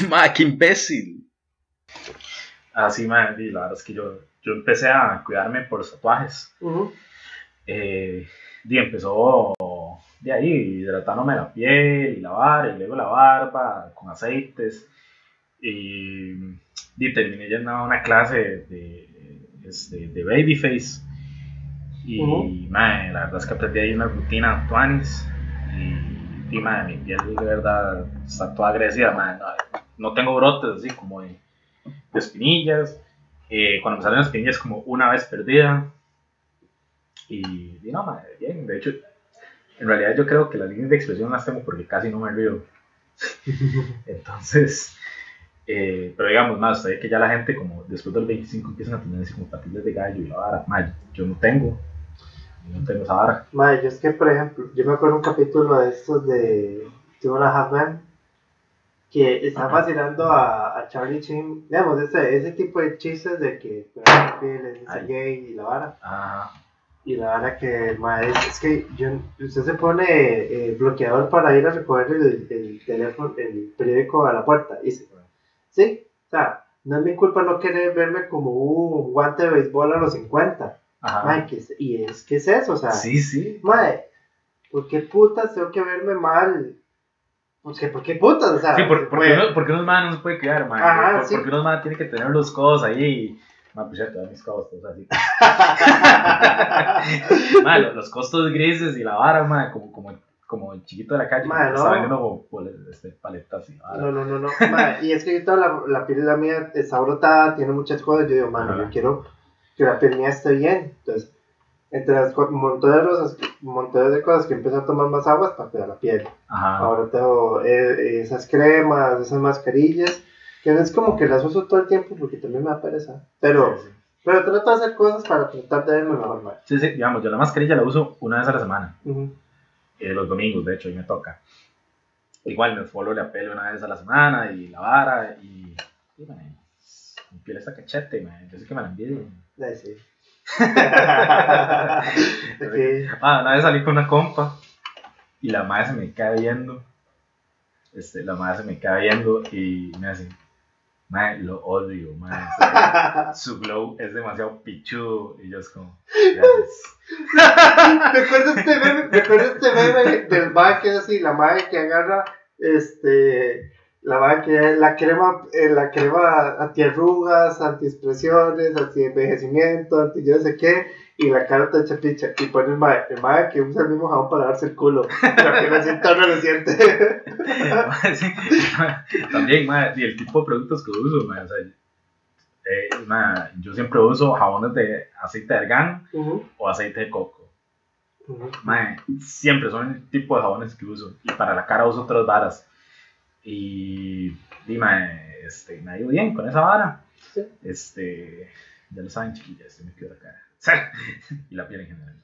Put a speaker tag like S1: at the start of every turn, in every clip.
S1: Ma, qué imbécil.
S2: Así, madre, y la verdad es que yo, yo empecé a cuidarme por los tatuajes.
S3: Ujú.
S2: Eh, y empezó de ahí, hidratándome la piel y la barba, y luego la barba con aceites. Y, y terminé yendo a una clase de, este, de Babyface. Y,
S3: Ujú.
S2: mae, la verdad es que aprendí ahí una rutina de tuanis. Y, y mae, mi piel de verdad está toda agresiva. no, no tengo brotes así como de, de espinillas. Eh, cuando me salen las espinillas, como una vez perdida. Y, y no, madre, bien. De hecho, en realidad yo creo que las líneas de expresión las tengo porque casi no me río. Entonces, eh, pero digamos, más, sé que ya la gente, como después del 25, empiezan a tener así como patillas de gallo y la vara. Madre, yo no tengo. Yo no tengo esa vara.
S3: Madre, yo es que, por ejemplo, yo me acuerdo un capítulo de estos de Two and a Half que está
S2: Ajá.
S3: fascinando a, a Charlie Chin, digamos, ese, ese tipo de chistes de que es
S2: Ay.
S3: gay y la vara.
S2: Ajá.
S3: Y la verdad que, madre, es, que yo, usted se pone eh, bloqueador para ir a recoger el, el teléfono, el periódico a la puerta. Y se, sí, o sea, no es mi culpa no querer verme como un guante de béisbol a los 50.
S2: Ajá.
S3: Mae, ¿qué es- y es que es eso, o sea,
S2: Sí, sí.
S3: mae, ¿por qué putas tengo que verme mal? ¿Por qué, por qué putas? O sea,
S2: Sí, por, porque, uno, porque unos más no se puede cuidar, man.
S3: Ajá,
S2: Por-
S3: sí.
S2: Porque unos más tienen que tener los codos ahí. Man, pues ya todas mis codos, todos así. Man, lo- los costos grises y la vara, man, como, como, como el chiquito de la calle.
S3: Man,
S2: que
S3: no.
S2: Está vendiendo este, paletas y vara.
S3: No, no, no, no. mae, y es que toda la, la piel de la mía está brotada, tiene muchas cosas. Yo digo, mano, yo quiero que la piel mía esté bien. Entonces, entre las montones de, cosas, montones de cosas que empecé a tomar más aguas para cuidar la piel.
S2: Ajá.
S3: Ahora tengo eh, esas cremas, esas mascarillas, que no es como que las uso todo el tiempo porque también me da pereza. Pero,
S2: Sí, sí.
S3: pero trato de hacer cosas para tratar de verme mejor.
S2: Sí, sí, digamos, yo la mascarilla la uso una vez a la semana. Eh, los domingos, de hecho, y me toca. Igual me follow la pelo una vez a la semana y la vara y. y man, mi piel está cachete, man. Yo sé que me la envidio.
S3: Ahí sí. Ok.
S2: Ah, una vez salí con una compa y la madre se me cae viendo. Este, la madre se me cae viendo y me hace, madre, lo odio, madre. Su glow es demasiado pichudo y yo es como, gracias.
S3: ¿Te acuerdas este meme? ¿Te acuerdas este meme del mae que es así, la madre que agarra este la madre que la crema, eh, la crema antiarrugas, antiexpresiones, anti-envejecimiento, anti yo no sé qué, y la cara te echa picha, y pone el mae, el mae que usa el mismo jabón para darse el culo, la que me sienta reluciente.
S2: Madre, sí. También, madre, y el tipo de productos que uso, madre, o sea, eh, yo siempre uso jabones de aceite de argán o aceite de coco. Mae, siempre son el tipo de jabones que uso. Y para la cara uso otras varas. Y, mae, este, me ha ido bien con esa vara.
S3: Sí.
S2: Este, ya lo saben, chiquillas, se me quedó la cara. y la piel en general.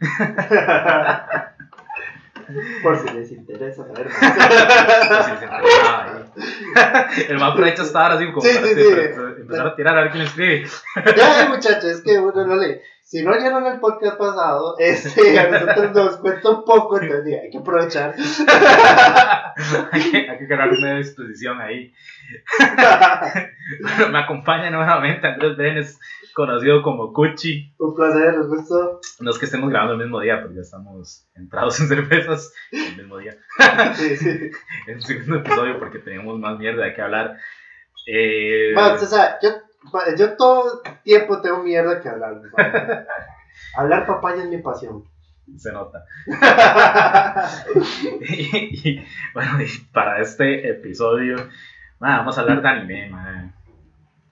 S3: Por si les interesa saber
S2: ahí. El más aprovecha esta vara así como
S3: Sí,
S2: para,
S3: sí,
S2: para
S3: sí.
S2: empezar a tirar a ver quién escribe.
S3: Ya, muchachos, es que uno no lee. Si no oyeron el podcast pasado, este, a nosotros nos cuesta un poco, entonces hay que aprovechar.
S2: hay, que, hay que crear una disposición ahí. Bueno, me acompaña nuevamente Andrés Brenes, conocido como Cuchi.
S3: un placer, les gustó.
S2: No es que estemos grabando el mismo día, porque ya estamos entrados en cervezas el mismo día.
S3: Sí, sí.
S2: El segundo episodio porque tenemos más mierda de qué hablar. Eh,
S3: Max, o sea, yo, yo todo tiempo tengo mierda que hablar. Hablar papaya es mi pasión.
S2: Se nota. y, y, bueno, y para este episodio, nada, vamos a hablar de anime, man.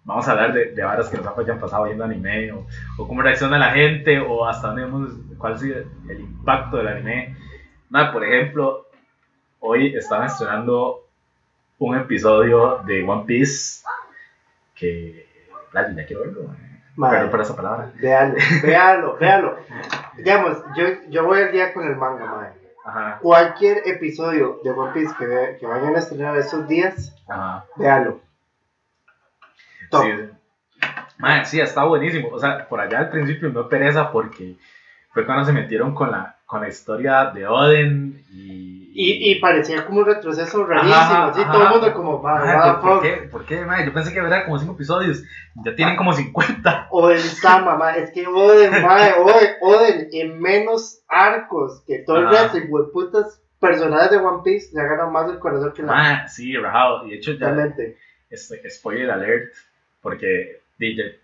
S2: Vamos a hablar de, de varas que nos hayan pasado viendo anime, o, o cómo reacciona la gente, o hasta dónde hemos, cuál ha sido el impacto del anime. Nada, por ejemplo, hoy están estrenando un episodio de One Piece que. Ya quiero verlo, man.
S3: Madre.
S2: Perdón por esa palabra.
S3: Véalo, véalo, véalo. Digamos, yo, yo voy al día con el manga, madre.
S2: Ajá,
S3: Cualquier episodio de One Piece que, ve- que vayan a estrenar estos días,
S2: ajá.
S3: véalo. Top.
S2: Sí. Mae, sí, está buenísimo. O sea, por allá al principio me pereza porque fue cuando se metieron con la, con la historia de Oden y,
S3: Y, y parecía como un retroceso rarísimo,
S2: Ajá,
S3: así,
S2: ajá.
S3: todo el mundo como, va, va,
S2: ¿por, por qué? ¿Por qué, mae? Yo pensé que era como 5 episodios. Ya tienen como 50.
S3: Oden Sama, ma, es que Oden, mae, Oden, Oden en menos arcos que todo el resto, putas personajes de One Piece le ganan más el corazón que la
S2: Mae, sí, rajado. Y de hecho, ya,
S3: realmente.
S2: este, spoiler alert. Porque, DJ,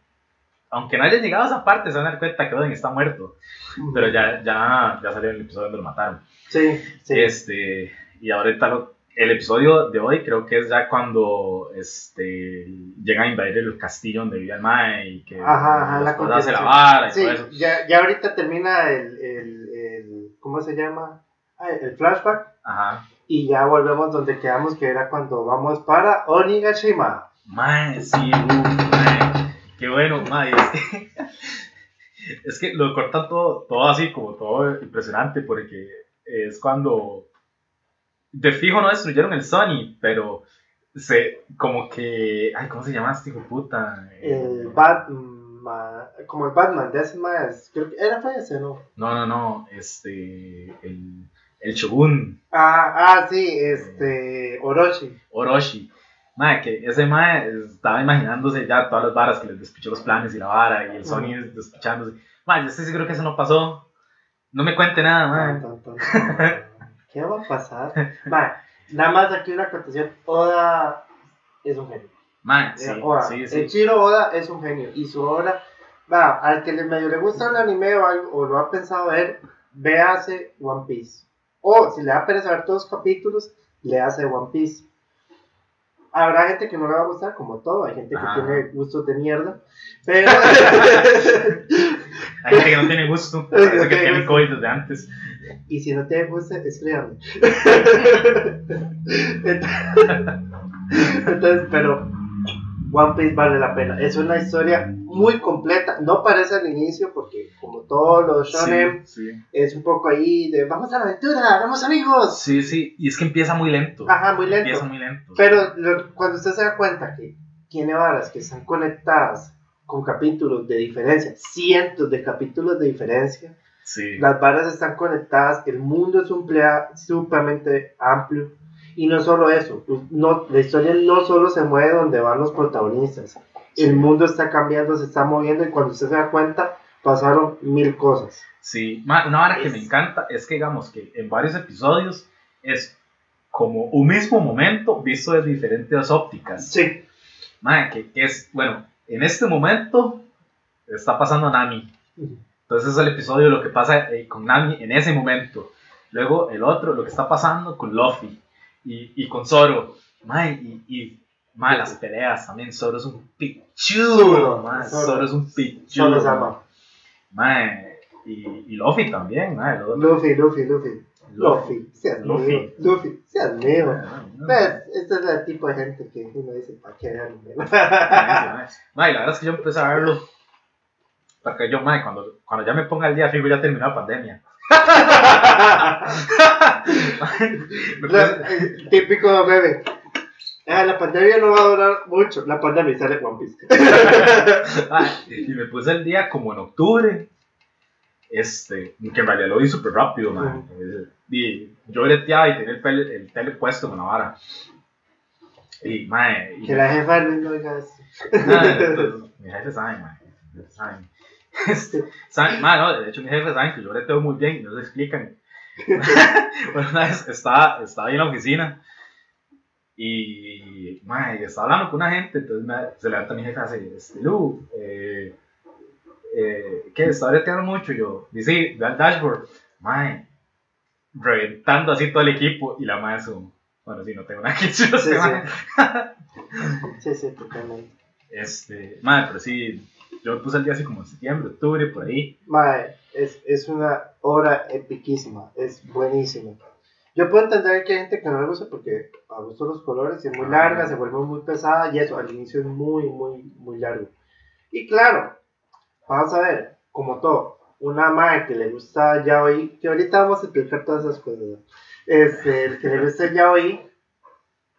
S2: aunque no haya llegado a esa parte, se van a dar cuenta que Oden está muerto. Pero ya, ya, ya salió el episodio donde lo mataron.
S3: Sí, sí.
S2: Este, y ahorita lo- el episodio de hoy creo que es ya cuando este, llegan a invadir el castillo donde vivía el Mae y que
S3: Ajá, ajá, la
S2: después hace la vara y
S3: Sí,
S2: todo eso.
S3: ya, ya ahorita termina el, el, el, ¿cómo se llama? Ah, el flashback.
S2: Ajá.
S3: Y ya volvemos donde quedamos, que era cuando vamos para Onigashima.
S2: Mae, sí, mae. Qué bueno, mae. Es que, es que lo cortan todo, todo así, como todo impresionante, porque es cuando de fijo no destruyeron el Sony, pero se, como que, ay, ¿cómo se llama este hijo puta?
S3: El Batman, como el Batman de ese más, creo que era fue ese, ¿no?
S2: No, no, no, este, el, el Shogun
S3: Ah, ah, sí, este, Orochi.
S2: Orochi. Mae, que ese mae estaba imaginándose ya todas las varas que les despichó los planes y la vara y el Sony despichándose. Mae, yo estoy seguro que eso no pasó. No me cuente nada, mae.
S3: Tan, tan, tan. ¿Qué va a pasar? Va, nada más aquí una acotación. Oda es un genio.
S2: Mae, sí,
S3: Eh, Oda.
S2: sí, sí.
S3: El Chiro Oda es un genio. Y su obra, va, al que le medio le gusta el anime o, algo, o lo ha pensado ver, véase One Piece. O si le da pereza ver todos los capítulos, le hace One Piece. Habrá gente que no le va a gustar, como todo. Hay gente
S2: Ajá.
S3: que tiene gustos de mierda. Pero.
S2: Hay gente que no tiene gusto. Parece que
S3: tiene
S2: tiene
S3: gusto.
S2: COVID desde antes.
S3: Y si no te gusta, escríbame. Entonces, pero One Piece vale la pena. Es una historia muy completa. No parece al inicio, porque como todos los shonen,
S2: Sí, sí.
S3: es un poco ahí de vamos a la aventura, vamos amigos.
S2: Sí, sí. Y es que empieza muy lento.
S3: Ajá, muy lento.
S2: Empieza muy lento.
S3: Pero lo- cuando usted se da cuenta que tiene varas que están conectadas con capítulos de diferencia, cientos de capítulos de diferencia,
S2: Sí.
S3: las varas están conectadas, el mundo es un plea sumamente amplio. Y no solo eso, pues, no, la historia no solo se mueve donde van los protagonistas. El mundo está cambiando, se está moviendo y cuando usted se da cuenta, pasaron mil cosas.
S2: Sí, una vara que me encanta es que, digamos, que en varios episodios es como un mismo momento visto desde diferentes ópticas.
S3: Sí,
S2: que, que es, bueno, en este momento está pasando Nami. Entonces es el episodio de lo que pasa eh, con Nami en ese momento. Luego el otro, lo que está pasando con Luffy y, y con Zoro. Ma, y, y ma, las peleas también. Zoro es un pichudo. ma,
S3: Zoro.
S2: Zoro es un pichudo.
S3: solo se ama.
S2: Ma, y, y Luffy también. Ma, el otro.
S3: Luffy, Luffy, Luffy. Luffy, seas
S2: Luffy.
S3: mío. Luffy, seas mío. Este es el tipo de gente que uno dice, ¿para qué anime?
S2: Ma, y la verdad es que yo empecé a verlo. Porque yo, ma, cuando, cuando ya me ponga el día fijo, ya terminó la pandemia.
S3: La- el típico bebé. Ah, la pandemia no va a durar mucho. La pandemia sale One Piece.
S2: Ah, y me puse el día como en octubre. Este, que en realidad lo vi súper rápido, man. Eh, Y yo breteaba y tenía el, pel- el tele puesto con la vara. Y, mae, y
S3: que la jefa no oiga eso.
S2: Ah, entonces, mi jefe sabe, man. Sabe. Este, sabe- ma, no, de hecho, mi jefe sabe que yo breteo muy bien y no se explican. bueno, una vez estaba, estaba ahí en la oficina y, ma, y estaba hablando con una gente, entonces me- se levanta mi jefe y hace, este, Lu, eh, eh, ¿qué? ¿Está breteando mucho? Y yo, dice, sí, ve al dashboard. Mae, reventando así todo el equipo y la madre es como, bueno, sí, no tengo nada que decir.
S3: Sí, sí.
S2: mae.
S3: Sí, sí, totalmente.
S2: Este, madre, pero sí, yo me puse el día así como en septiembre, octubre, por ahí.
S3: Mae, es, es una obra epiquísima, es buenísima. Yo puedo entender que hay gente que no le gusta porque a gusto los colores es muy larga, se vuelve muy pesada y eso al inicio es muy, muy, muy largo. Y claro, vamos a ver, como todo, una madre que le gusta yaoi, que ahorita vamos a explicar todas esas cosas, ¿no? este, el que le gusta el yaoi,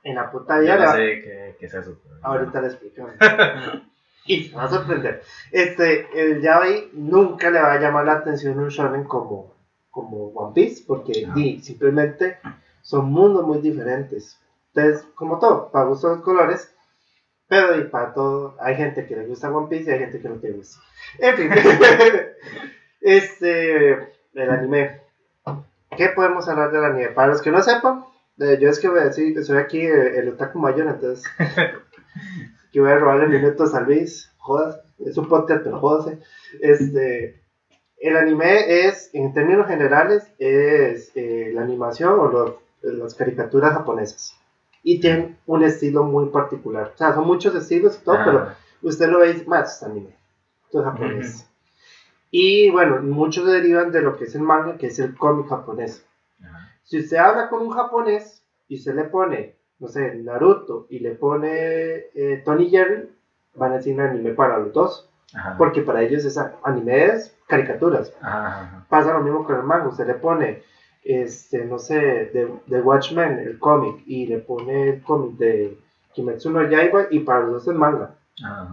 S3: en la puta vida le
S2: no sé qué, qué es eso.
S3: Ahorita le explicamos. y te va a sorprender. Este, el yaoi nunca le va a llamar la atención un shonen como, como One Piece, porque
S2: No.
S3: simplemente son mundos muy diferentes. Entonces, como todo, para gustos los colores, pero y para todo, hay gente que le gusta One Piece y hay gente que no te gusta. En fin, este, el anime. ¿Qué podemos hablar del anime? Para los que no sepan, eh, yo es que voy a decir, soy aquí eh, el otaku mayor, entonces, que voy a robarle minutos a Luis, jodas, es un podcast, pero jódase. Este, el anime es, en términos generales, es eh, la animación o los, las caricaturas japonesas. Y tienen un estilo muy particular. O sea, son muchos estilos y todo, pero
S2: Ah,
S3: usted lo ve más anime. Esto es japonés. Y bueno, muchos derivan de lo que es el manga, que es el cómic japonés.
S2: ajá,
S3: Si usted habla con un japonés y usted le pone, no sé, Naruto y le pone eh, Tony Jerry, van a decir anime para los dos.
S2: ajá,
S3: Porque para ellos es anime es caricaturas.
S2: ajá,
S3: Pasa lo mismo con el manga. Usted le pone, este, no sé, de, de Watchmen, el cómic, y le pone el cómic de Kimetsu no Yaiba, y para los dos es manga.
S2: ajá.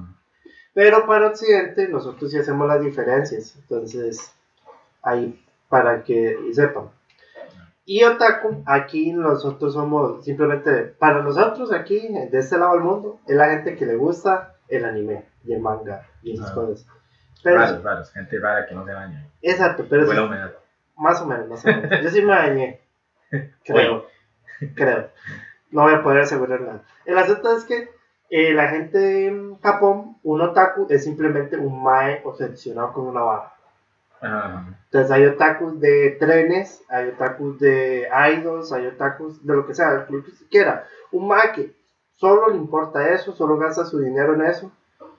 S3: Pero para Occidente nosotros sí hacemos las diferencias. Entonces, ahí para que sepan. Y Otaku, aquí nosotros somos simplemente, para nosotros aquí, de este lado del mundo, es la gente que le gusta el anime y el manga y esas
S2: Ah.
S3: cosas. Pero,
S2: Raros, raros, gente rara que no se baña.
S3: exacto, pero
S2: humedad.
S3: más o menos, más o menos. Yo sí me bañé, creo, creo. No voy a poder asegurar nada. El asunto es que eh, la gente en Japón, un otaku es simplemente un mae obsesionado con una vara. Entonces hay otakus de trenes, hay otakus de idols, hay otakus de lo que sea, lo que se quiera. Un mae que solo le importa eso, solo gasta su dinero en eso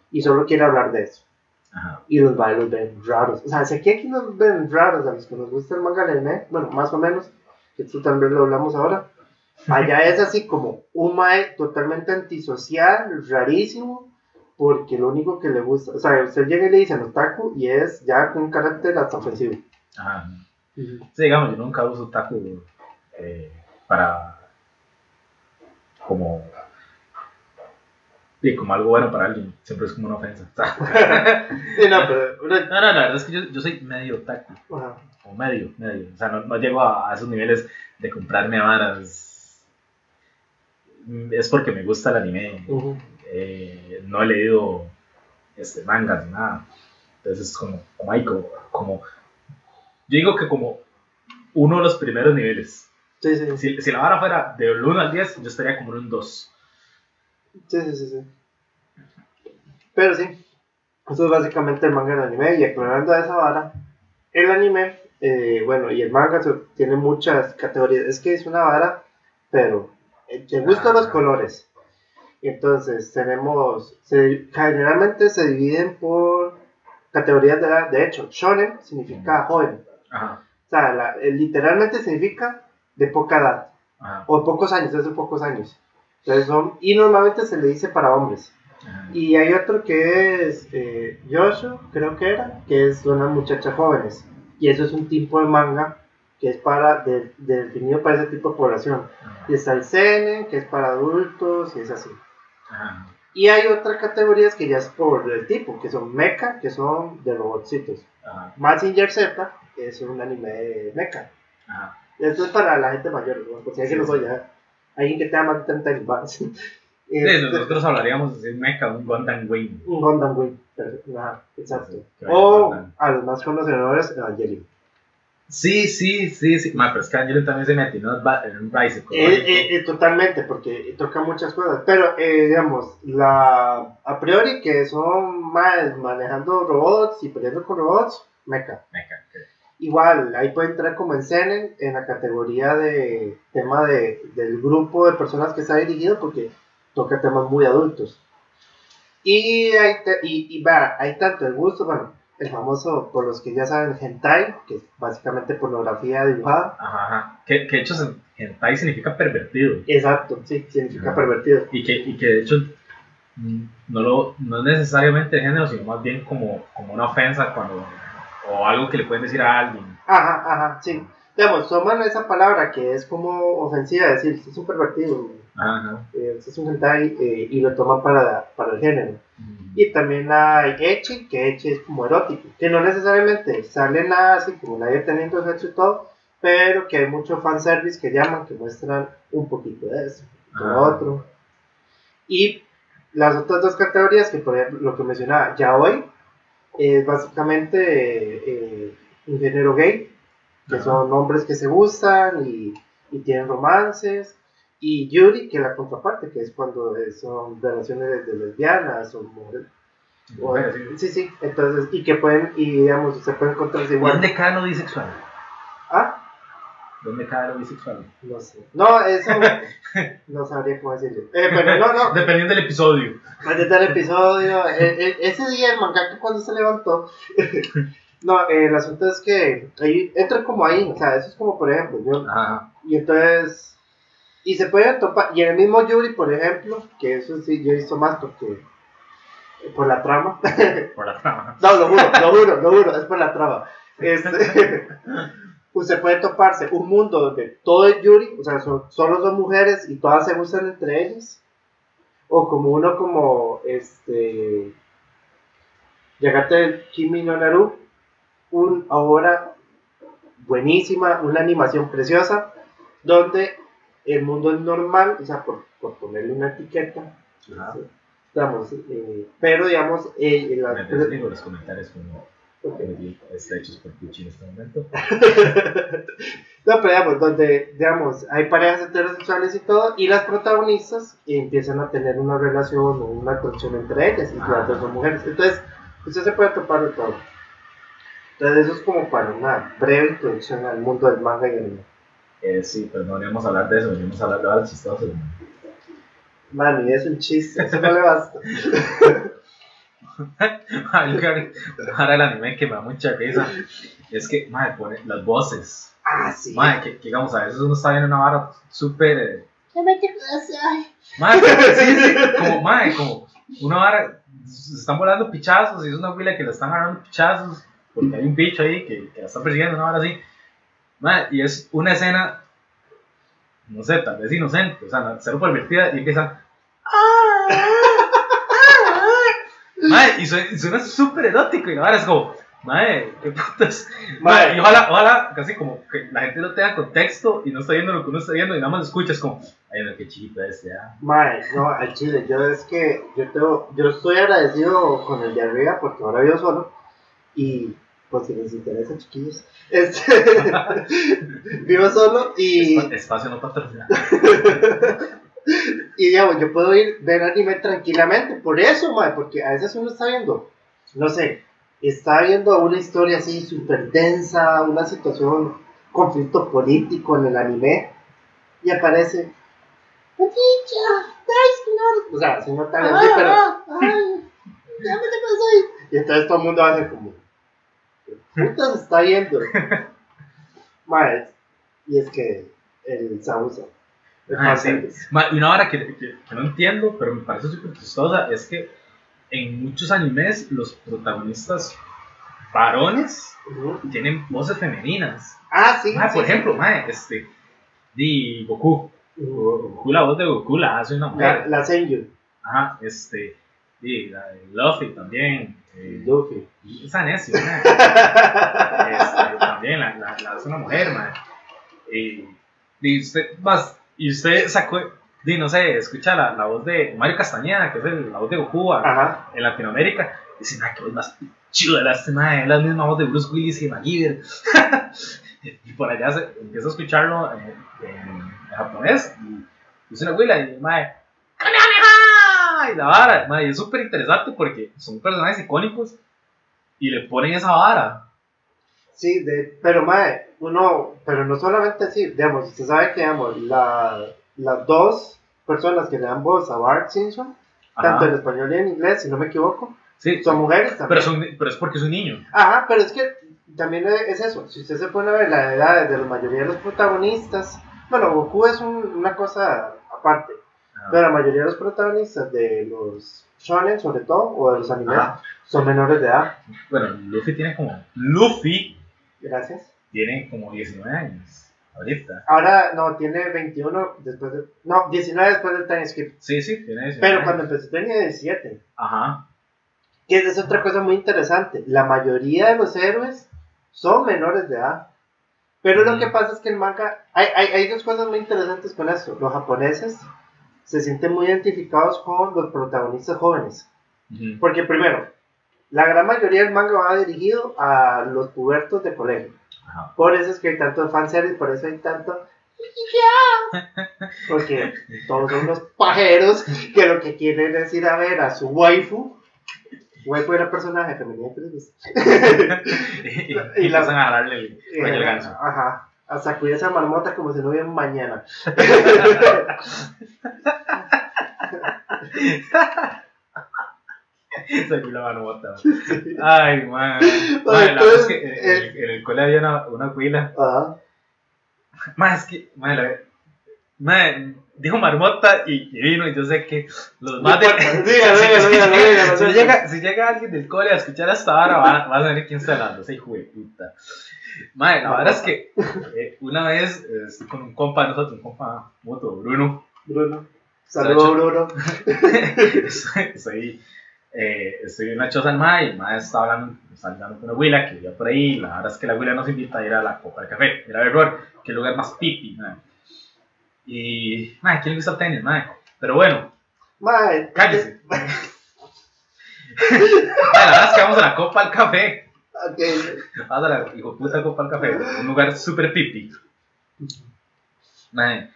S3: y solo quiere hablar de eso.
S2: ajá.
S3: Y los mae los ven raros. O sea, si aquí, aquí nos ven raros a los que nos gusta el manga del anime, bueno, más o menos, que esto también lo hablamos ahora. Allá es así como un mae totalmente antisocial, rarísimo, porque lo único que le gusta, o sea, usted llega y le dice otaku y es ya con un carácter hasta ofensivo.
S2: Ajá. Sí, digamos, yo nunca uso taco eh, para como sí, como algo bueno para alguien, siempre es como una ofensa.
S3: Sí, no, pero.
S2: no, no, la verdad es que yo, yo soy medio taco,
S3: Ajá.
S2: o medio, medio. O sea, no, no llego a, a esos niveles de comprarme varas. Es porque me gusta el anime.
S3: Ujú.
S2: Eh, no he leído este, mangas ni nada. Entonces es como, como, Yo digo que como uno de los primeros niveles.
S3: Sí, sí, sí.
S2: Si, si la vara fuera del 1 al 10, yo estaría como en un 2.
S3: Sí, sí, sí, sí. Pero sí, eso es básicamente el manga y el anime. Y aclarando a esa vara, el anime, eh, bueno, y el manga tiene muchas categorías. Es que es una vara, pero eh, te gustan los
S2: Ah.
S3: colores. Entonces tenemos, se- generalmente se dividen por categorías de edad. De hecho, shonen significa joven.
S2: Ajá,
S3: O sea, la- eh, literalmente significa de poca edad.
S2: ajá,
S3: o pocos años, desde pocos años. Entonces son, y normalmente se le dice para hombres.
S2: ajá.
S3: Y hay otro que es eh, Yosho, creo que era, que es unas muchachas jóvenes. Y eso es un tipo de manga que es para, de, de- definido para ese tipo de población. Y está el Seinen, que es para adultos, y es así.
S2: Ajá,
S3: Y hay otras categorías que ya es por el tipo, que son mecha, que son de robotcitos.
S2: ajá,
S3: Mazinger Z es un anime de mecha.
S2: ajá.
S3: Esto es para la gente mayor, ¿no? Hay que
S2: Sí,
S3: no ya. Alguien que tenga más de 30 años más.
S2: Sí,
S3: Este,
S2: nosotros hablaríamos de mecha, un Gundam Wing.
S3: un Gundam Wing. exacto. O a los más conocedores, Evangelion.
S2: Sí, sí, sí, sí. Ma, pero es que Angelo también se metió en un bicycle.
S3: Eh, eh, eh, totalmente, porque toca muchas cosas. Pero, eh, digamos, la a priori que son más manejando robots y peleando con robots, mecha.
S2: Mecha, ok.
S3: Igual, ahí puede entrar como en Senen, en la categoría de tema de, del grupo de personas que está dirigido, porque toca temas muy adultos. Y hay, te- y, y va, hay tanto el gusto, bueno, el famoso, por los que ya saben, hentai, que es básicamente pornografía dibujada.
S2: Ajá, ajá. Que, que de hecho hentai significa pervertido.
S3: Exacto, sí, significa
S2: Ajá.
S3: pervertido.
S2: Y que, y que de hecho mm, no, lo, no es necesariamente género, sino más bien como, como una ofensa cuando, o algo que le pueden decir a alguien.
S3: Ajá, ajá, sí. Digamos, toman esa palabra que es como ofensiva, decir, "Este es un pervertido,
S2: Ajá, ajá.
S3: eh, es un hentai, eh, y lo toman para, para el género.
S2: Mm.
S3: Y también hay Echi, que Echi es como erótico, que no necesariamente sale nada así como nadie teniendo sexo y todo, pero que hay mucho fanservice que llaman, que muestran un poquito de eso, de lo
S2: Ah.
S3: otro. Y las otras dos categorías, que por ejemplo lo que mencionaba ya hoy, es básicamente eh, un género gay, que
S2: Ajá.
S3: son hombres que se gustan y, y tienen romances. Y Yuri, que es la contraparte, que es cuando eh, son relaciones de lesbianas o mujeres. o-
S2: Mujeres, sí.
S3: sí, sí, entonces, y que pueden, y digamos, se pueden encontrarse igual.
S2: ¿Dónde cae lo bisexual?
S3: Ah,
S2: ¿Dónde cae lo bisexual?
S3: no sé. No, eso no sabría cómo decirlo. Eh, pero no, no,
S2: Dependiendo del episodio.
S3: Desde el episodio, eh, eh, ese día el mangaka cuando se levantó, no, eh, el asunto es que ahí entra como ahí, o sea, eso es como por ejemplo, yo,
S2: Ajá.
S3: y entonces, y se pueden topar, y en el mismo Yuri, por ejemplo, que eso sí, yo he visto más porque, por la trama,
S2: Por la trama.
S3: no, lo juro, lo juro, lo juro, es por la trama, este, usted puede toparse un mundo donde todo es Yuri, o sea, son- solo son mujeres y todas se gustan entre ellas, o como uno como, este, Yagate del Kimi no Naru, un ahora buenísima, una animación preciosa, donde el mundo es normal, o sea, por, por ponerle una etiqueta, digamos, eh, pero digamos, eh, la-
S2: Me desligo los comentarios como está hechos por Pucci en este momento.
S3: No, pero digamos, donde, digamos, hay parejas heterosexuales y todo, y las protagonistas empiezan a tener una relación o una conexión entre ellas, y
S2: Ah.
S3: las dos son mujeres. Entonces, usted se puede topar de todo. Entonces, eso es como para una breve introducción al mundo del manga y el.
S2: Eh, sí, pero no veníamos a hablar de eso, veníamos a hablar de algo chistoso.
S3: Mami, es un chiste, eso no le basta.
S2: Ahora el anime que me da mucha risa es que, madre, pone las voces.
S3: Ah, sí.
S2: Madre, que, que digamos, a veces uno está viendo una vara súper. eh, Madre, sí, sí, como, madre, como una vara, se están volando pichazos y es una huila que le están agarrando pichazos porque hay un bicho ahí que, que la está persiguiendo, una vara así. Madre, y es una escena, no sé, tal vez inocente, o sea, cero pervertida y empiezan. Madre, y suena, y suena súper erótico y la vara es como, madre, qué putas.
S3: Madre.
S2: Madre, y ojalá, ojalá, casi como que la gente no tenga contexto y no está viendo lo que uno está viendo y nada más lo escucha, es como, ay, no, qué chiquito es, ya.
S3: Mae, no, al chile, yo es que yo tengo, yo estoy agradecido con el de arriba porque ahora vivo solo y pues si les interesa chiquillos, este, vivo solo y,
S2: Espa- Espacio no patrocinado.
S3: y digamos, yo puedo ir ver anime tranquilamente, por eso, mae, porque a veces uno está viendo, no sé, está viendo una historia así súper densa, una situación, conflicto político en el anime y aparece o sea, si no tan así, pero. Y entonces todo el mundo hace como. ¿Qué puta se está yendo? Mae, y es que el Sausa. el
S2: Ah, sí. Ma, Y una hora que, que- que no entiendo, pero me parece súper chistosa, es que en muchos animes los protagonistas varones tienen voces femeninas.
S3: Ah, sí.
S2: Ma,
S3: sí,
S2: por
S3: sí.
S2: ejemplo, ma, este, di Goku. Goku, la voz de Goku la hace una
S3: La,
S2: mujer.
S3: la Senju,
S2: Ajá, este, di la de Luffy también. Eh, esa necio. Este, también la, la, la hace una mujer, ma. Y, y usted, más, y usted sacó, di, no sé, escucha la, la voz de Mario Castañeda, que es el- la voz de Goku a-
S3: Ajá.
S2: en Latinoamérica, y dice, ah, que voz más chido de la este es la misma voz de Bruce Willis y MacGyver. y por allá se, empieza a escucharlo en, en japonés, y dice una huila, y mae, Y la vara, y es súper interesante porque son personajes icónicos y le ponen esa vara.
S3: Sí, de, pero mae, uno, pero no solamente así, digamos, usted sabe que, digamos, la, las dos personas que le dan voz a Bart Simpson, tanto en español y en inglés, si no me equivoco,
S2: Sí,
S3: son mujeres también.
S2: pero, son- pero es porque es un niño.
S3: Ajá, pero es que también es eso. Si usted se pone a ver la edad de la mayoría de los protagonistas, bueno, Goku es un- una cosa aparte,
S2: Ajá.
S3: pero la mayoría de los protagonistas de los shonen, sobre todo, o de los animes,
S2: Ajá.
S3: son menores de edad.
S2: Bueno, Luffy tiene como. Luffy
S3: Gracias.
S2: tiene como 19 años. Ahorita.
S3: Ahora, no, tiene 21 después de. No, 19 después del time skip.
S2: Sí, sí, tiene 19
S3: Pero cuando empezó tenía 17.
S2: Ajá.
S3: Que es otra cosa muy interesante. La mayoría de los héroes son menores de edad. Pero lo
S2: Ujú.
S3: que pasa es que el manga. Hay, hay, hay dos cosas muy interesantes con esto. Los japoneses se sienten muy identificados con los protagonistas jóvenes. Porque, primero, la gran mayoría del manga va dirigido a los pubertos de colegio.
S2: Ajá.
S3: Por eso es que hay tanto fanservice, por eso hay tanto. Porque todos son unos pajeros que lo que quieren es ir a ver a su waifu. Waifu era personaje femenino, es-
S2: y,
S3: Y
S2: y
S3: la-
S2: empiezan a jalarle el,
S3: Eh,
S2: el ganso.
S3: Ajá. A sacudir esa marmota como si no hubiera mañana.
S2: Sacó la marmota. Ay, man. Man, es
S3: entonces,
S2: que en, en el- en el cole había una, una cuila.
S3: Ajá.
S2: Man, es que, man, la- man, dijo marmota y, y vino y yo sé que los más
S3: dígalo,
S2: si, llega, si llega alguien del cole a escuchar hasta ahora, va, va a saber quién está hablando, ese hijo de puta. Man, la verdad es que eh, una vez eh, con un compa de nosotros, un compa moto, Bruno,
S3: Bruno. Saludos, Bruno.
S2: estoy, estoy, eh, estoy en una choza al mae y el mae está hablando, está hablando con una abuela que vivía por ahí. La verdad es que la abuela nos invita a ir a la copa de café, ir a ver que el lugar más pipi, mae. Y, mae, ¿quién le gusta el tenis, mae? Pero bueno,
S3: Mae,
S2: cállese. Mae, la verdad es que vamos a la copa al café.
S3: Ok.
S2: Vamos a la hijo puta copa al café, un lugar súper pipi. Mae.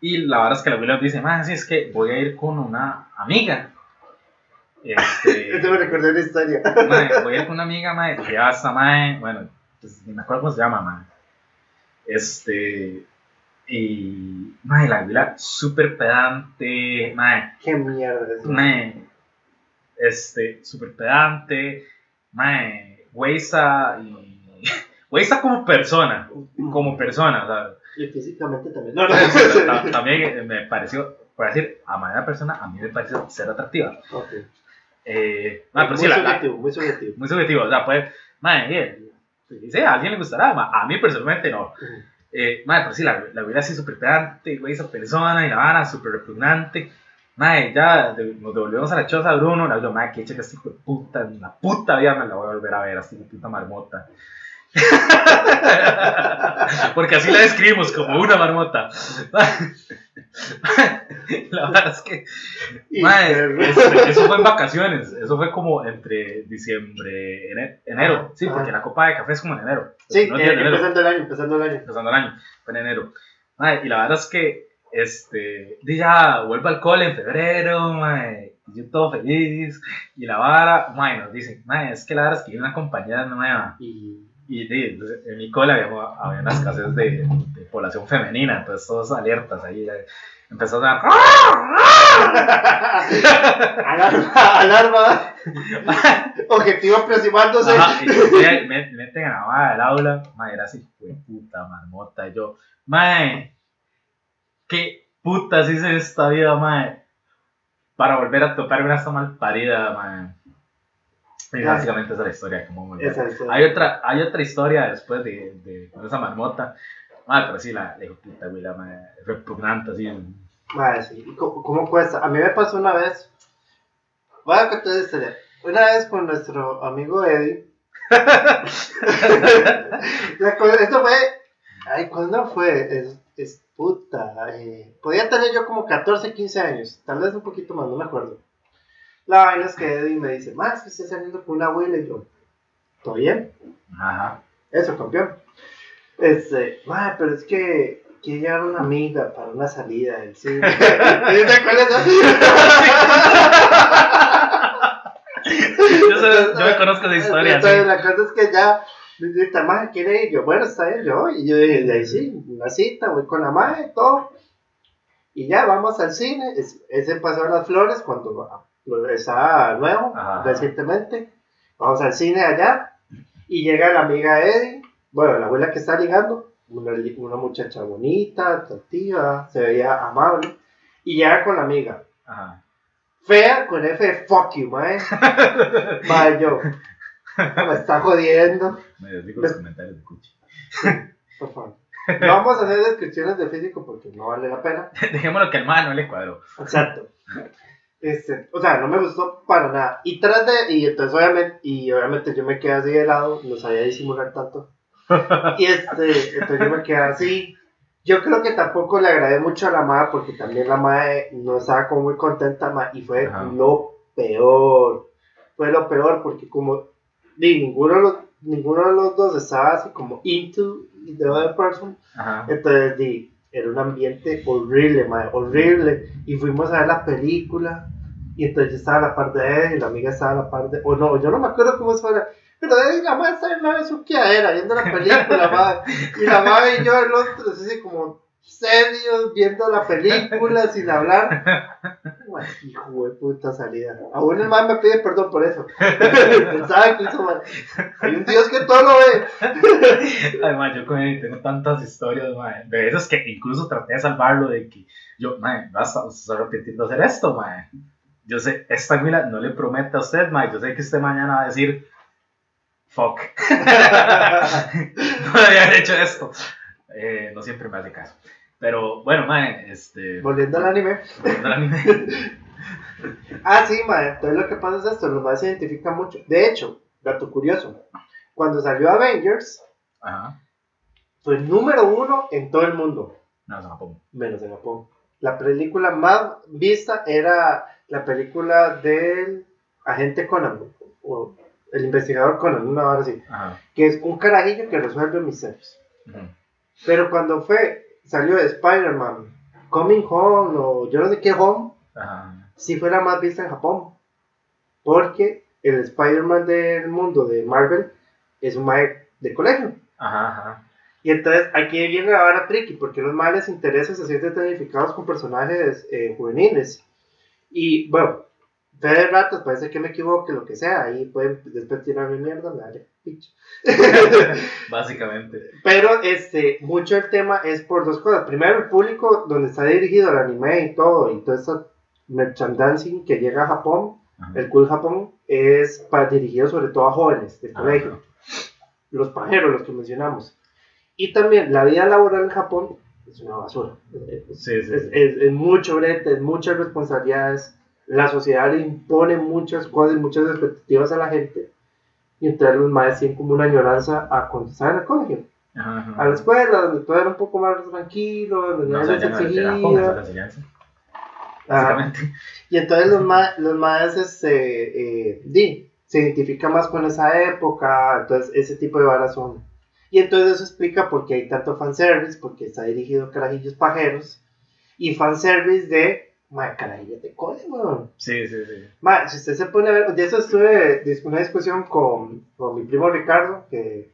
S2: Y la verdad es que la abuela dice, si es que voy a ir con una amiga. Este,
S3: Esto me recordó una historia.
S2: Mae, voy a ir con una amiga, mae, que ya está, mae, bueno, pues ni me acuerdo cómo se llama, mae. Este, y, mae, la abuela súper pedante, mae,
S3: Qué mierda es.
S2: este, súper pedante, mae, Weisa y, Weisa como persona, como persona, sea,
S3: Y físicamente también. No, no.
S2: ta- también eh, me pareció, por decir, a manera persona, a mí me pareció ser atractiva.
S3: Ok.
S2: Eh, pero
S3: muy
S2: sí, la- la,
S3: subjetivo, muy subjetivo.
S2: muy subjetivo, o sea, pues, madre, bien, sí, a alguien le gustará, ma, a mí personalmente no.
S3: Ujú.
S2: Eh, madre, pero sí, la, la hubiera así súper pedante, güey, esa persona, y la vara súper repugnante. Madre, ya nos devolvemos a la choza Bruno, la digo, madre, que que este hijo de puta, en la puta vida me la voy a volver a ver, así de puta marmota. Porque así la describimos, como una marmota. La verdad es que Mae, este, eso fue en vacaciones, eso fue como entre diciembre, ene- enero, sí, porque la copa de café es como en enero.
S3: Sí,
S2: no
S3: eh,
S2: de enero,
S3: empezando el año, empezando el año.
S2: empezando el año, fue en enero. Mae, y la verdad es que, este, ya, vuelvo al cole en febrero, mae, y yo todo feliz, y la vara, mae, nos dicen, mae, es que la verdad es que hay una compañera nueva,
S3: Y.
S2: y entonces, en mi cole había, había una escasez de, de población femenina, entonces todos alertas ahí, empezó a dar,
S3: alarma, alarma. Objetivo.
S2: Ajá, y me, me, me meten a la del aula, madre, era así, puta marmota, y yo, madre, qué putas hice esta vida, madre, para volver a toparme esta mal parida, madre. Y básicamente esa es la historia, como Hay otra, hay otra historia después de, de con esa marmota, madre, pero sí, la, la de puta, güey, la madre, repugnante, así,
S3: Madre, sí. ¿Y ¿Cómo, cómo cuesta? A mí me pasó una vez. Voy a contar esta historia. Una vez con nuestro amigo Eddie. Esto fue. Ay, ¿cuándo fue? Es, es puta. eh, podía tener yo como 14, 15 años. Tal vez un poquito más, no me acuerdo. La vaina es que Eddie me dice: Más que estoy saliendo con una abuela. Y yo, ¿todo bien?
S2: ajá,
S3: Eso, campeón. Este, madre, pero es que quiero llevar una amiga para una salida del cine. ¿Te acuerdas?
S2: yo, yo me conozco esa historia,
S3: Entonces,
S2: sí.
S3: la cosa es que ya, esta madre quiere ir. Yo, bueno, está bien, yo. Y yo dije, de ahí sí, una cita, voy con la madre, todo. Y ya vamos al cine. Es- ese pasó a las flores cuando estaba nuevo,
S2: Ajá.
S3: recientemente. Vamos al cine allá. Y llega la amiga Eddie, bueno, la abuela que está ligando, una, una muchacha bonita, atractiva, se veía amable. Y llega con la amiga.
S2: Ajá.
S3: Fea con F de fuck you, mae. mae, yo. Me está jodiendo.
S2: Me desdigo los comentarios de Cuchi.
S3: Por favor. No vamos a hacer descripciones de físico porque no vale la pena.
S2: Dejémoslo que el man no le cuadró.
S3: Exacto. Este, o sea, no me gustó para nada. Y tras de, y entonces obviamente, y obviamente yo me quedé así de lado, no sabía disimular tanto. Y este, entonces yo me quedé así. Yo creo que tampoco le agradé mucho a la madre porque también la madre no estaba como muy contenta ma, y fue
S2: Ajá.
S3: lo peor. Fue lo peor porque como di, ninguno, de los, ninguno de los dos estaba así como into the other person.
S2: Ajá.
S3: Entonces di, era un ambiente horrible, madre, horrible. Y fuimos a ver la película. Y entonces yo estaba a la par de él y la amiga estaba a la par de... O no, yo no me acuerdo cómo eso era. Pero eh, la madre estaba en una besuqueadera viendo la película, madre. Y la madre y yo el otro, así como serios, viendo la película sin hablar. Hijo de puta salida. Aún el man me pide perdón por eso. Pensaba que hizo mal. Hay un Dios que todo lo ve.
S2: Además, yo con él tengo tantas historias, mae, de esas que incluso traté de salvarlo de que yo, mae, basta, usted está repitiendo hacer esto, mae. Yo sé, esta mila no le promete a usted, mae, yo sé que usted mañana va a decir, fuck, no haber hecho esto. Eh, no siempre me hace caso. Pero bueno, mae, este...
S3: Volviendo al anime.
S2: volviendo al anime.
S3: Ah, sí, madre. Entonces lo que pasa es esto, los más se identifican mucho. De hecho, dato curioso, cuando salió Avengers,
S2: Ajá.
S3: fue número uno en todo el mundo,
S2: No, es Japón.
S3: menos en Japón. La película más vista era la película del agente Conan, o el investigador Conan, una hora así,
S2: Ajá.
S3: que es un carajillo que resuelve misterios.
S2: Ujú.
S3: Pero cuando fue, salió Spider-Man, Coming Home, o yo no sé qué Home,
S2: Ajá.
S3: sí fue la más vista en Japón. Porque el Spider-Man del mundo de Marvel es un mae de colegio.
S2: Ajá, ajá.
S3: Y entonces aquí viene la vara tricky, porque los males intereses se sienten identificados con personajes eh, juveniles. Y bueno, de ratos, parece que me equivoque, lo que sea, ahí pueden después tirarme mierda, me vale, picho.
S2: Básicamente.
S3: Pero este, mucho el tema es por dos cosas. Primero, el público donde está dirigido el anime y todo, y todo ese merchandising que llega a Japón,
S2: Ajá.
S3: el Cool Japón, es para, dirigido sobre todo a jóvenes de
S2: Ajá.
S3: colegio. Los pajeros, los que mencionamos. Y también la vida laboral en Japón es una basura.
S2: Sí, sí,
S3: es-
S2: sí.
S3: es- es mucho brete, es muchas responsabilidades. La sociedad le impone muchas cosas, muchas expectativas a la gente. Y entonces los maestros tienen como una añoranza a cuando estaban en el colegio
S2: Ajá, ajá.
S3: a la escuela, donde todo era un poco más tranquilo, donde
S2: No, enseñanza.
S3: Ajá.
S2: Básicamente.
S3: Y entonces los, ma los maestros este, eh, di, se identifican más con esa época, entonces ese tipo de varas son. Y entonces eso explica por qué hay tanto fanservice, porque está dirigido a carajillos pajeros, y fanservice de, ma, carajillos de cole, weón.
S2: Sí, sí, sí.
S3: Ma, si usted se pone a ver, de eso estuve en una discusión con, con mi primo Ricardo, que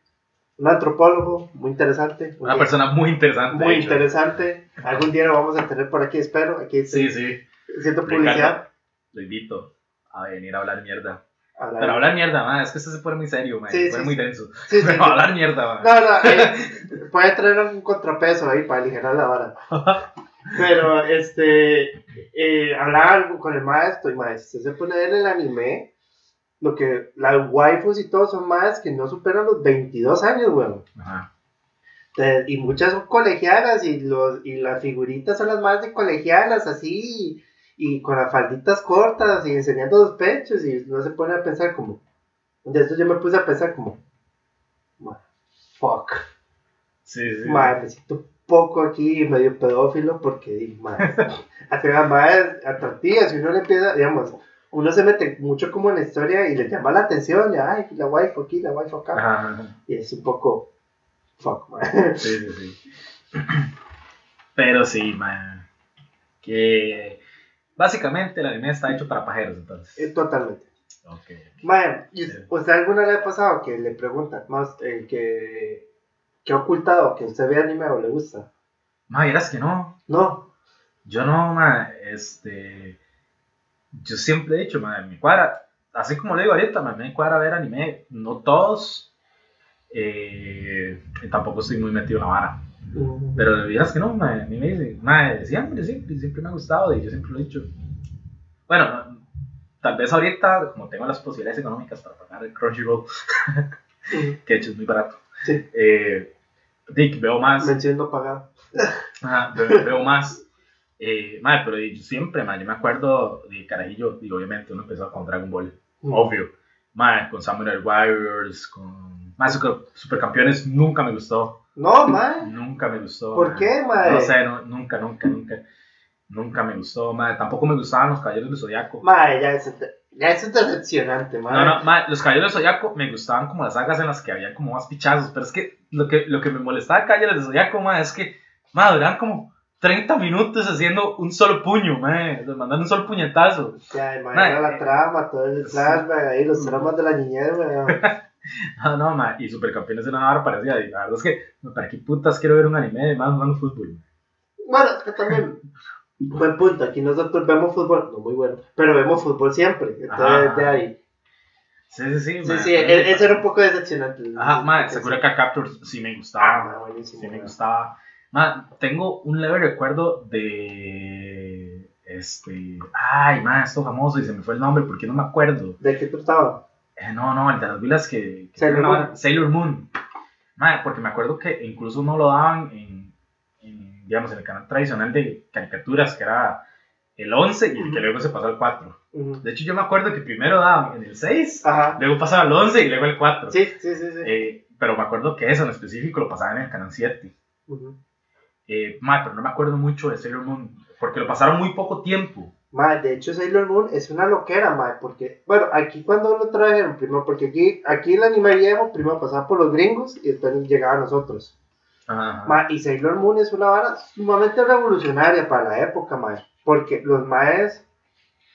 S3: un antropólogo muy interesante. un
S2: Una persona muy interesante.
S3: muy interesante. Algún día lo vamos a tener por aquí, espero. Aquí
S2: Sí, sí.
S3: siento publicidad.
S2: Lo invito a venir a hablar mierda.
S3: A la-
S2: Pero hablar mierda, man, es que esto se pone muy serio, man.
S3: Sí,
S2: se pone
S3: sí,
S2: muy denso.
S3: Sí, sí,
S2: Pero hablar mierda, man.
S3: No, no, eh, puede traer un contrapeso ahí para aligerar la vara. Pero, este, eh, hablar algo con el maestro, y maestro, se pone ver el anime, lo que, las waifus y todo son más que no superan los 22 años, weón.
S2: Ajá.
S3: Entonces, Y muchas son colegialas, y, los, y las figuritas son las más de colegialas, así, y con las falditas cortas, y enseñando los pechos, y no se pone a pensar como, de eso yo me puse a pensar como, "Ma, fuck.
S2: Sí, sí.
S3: Madre, poco aquí medio pedófilo porque, di, madre, hace las madres atractivas y uno le empieza, digamos, uno se mete mucho como en la historia y le llama la atención, y, ay, la waifu aquí, la waifu acá,
S2: Ajá,
S3: y es un poco, fuck, madre.
S2: Sí, sí, sí. Pero sí, man. Que básicamente el anime está hecho para pajeros, entonces.
S3: Eh, Totalmente.
S2: Ok.
S3: Madre, ¿y. ¿usted alguna vez ha pasado que le preguntan más, eh, que, que ha ocultado que usted ve anime o le gusta?
S2: Ma, vieras que no.
S3: No.
S2: Yo no, ma, este. Yo siempre he dicho, ma, mi cuadra, así como le digo ahorita, ma, me cuadra ver anime, no todos. Eh, tampoco estoy muy metido en la vara.
S3: Mm,
S2: Pero vieras que no, ma, a mí me dice, ma, siempre, siempre, siempre me ha gustado y yo siempre lo he dicho. Bueno, tal vez ahorita, como tengo las posibilidades económicas para pagar el Crunchyroll, que de hecho es muy barato,
S3: Sí,
S2: eh, Dick, veo más.
S3: mención no pagada.
S2: Ajá, veo, veo más. Eh, madre, pero yo siempre, madre, yo me acuerdo de Carajillo, y obviamente uno empezó con Dragon Ball,
S3: Mm.
S2: obvio. Madre, con Samurai Warriors, con Más super, Supercampeones nunca me gustó.
S3: No, mae.
S2: Nunca me gustó.
S3: ¿Por
S2: mae.
S3: qué, mae?
S2: No sé, no, nunca, nunca, nunca. Nunca me gustó, mae. Tampoco me gustaban los Caballeros del Zodiaco.
S3: Mae, ya es, ya es decepcionante, mae.
S2: No, no, los Caballeros del Zodiaco me gustaban como las sagas en las que habían como más pichazos, pero es que lo que, lo que me molestaba de Caballeros del Zodiaco, mae, es que, mae, duraban como 30 minutos haciendo un solo puño, mae, mandando un solo puñetazo.
S3: Ya, era la
S2: eh,
S3: trama, todo el flashback ahí, los traumas de la niñez, weón.
S2: No, no, mae, y Supercampeones de una vara parecida, y la verdad es que, ¿para qué putas quiero ver un anime de más jugando fútbol?
S3: Bueno, que también, buen punto, aquí nosotros vemos fútbol, no muy bueno, pero vemos fútbol siempre, entonces de ahí.
S2: Sí, sí, sí.
S3: Sí, sí, e- ese era un poco decepcionante.
S2: Ajá,
S3: Sí,
S2: Sakura Card Captors sí me
S3: Ah,
S2: gustaba.
S3: buenísimo.
S2: Sí me gustaba. Ma, tengo un leve recuerdo de. Este. Ay, ma, esto famoso y se me fue el nombre porque no me acuerdo.
S3: ¿De qué trataba?
S2: Eh, no, no, el de las vilas que. que
S3: Sailor Moon.
S2: Sailor Moon. Ma, porque me acuerdo que incluso no lo daban en, digamos, en el canal tradicional de caricaturas, que era el 11 y el que
S3: Ujú.
S2: luego se pasó al 4.
S3: Ujú.
S2: De hecho, yo me acuerdo que primero daban en el 6,
S3: Ajá.
S2: luego pasaba al 11 y luego al 4.
S3: Sí, sí, sí, sí.
S2: Eh, pero me acuerdo que eso en específico lo pasaban en el canal 7.
S3: Ujú.
S2: Eh, ma, pero no me acuerdo mucho de Sailor Moon, porque lo pasaron muy poco tiempo.
S3: Mae, de hecho Sailor Moon es una loquera, mae, porque, bueno, aquí cuando lo trajeron, primero, porque aquí, aquí el anime viejo primero pasaba por los gringos y después llegaba a nosotros.
S2: Ajá.
S3: Ma, y Sailor Moon es una vara sumamente revolucionaria para la época, mae, porque los maes,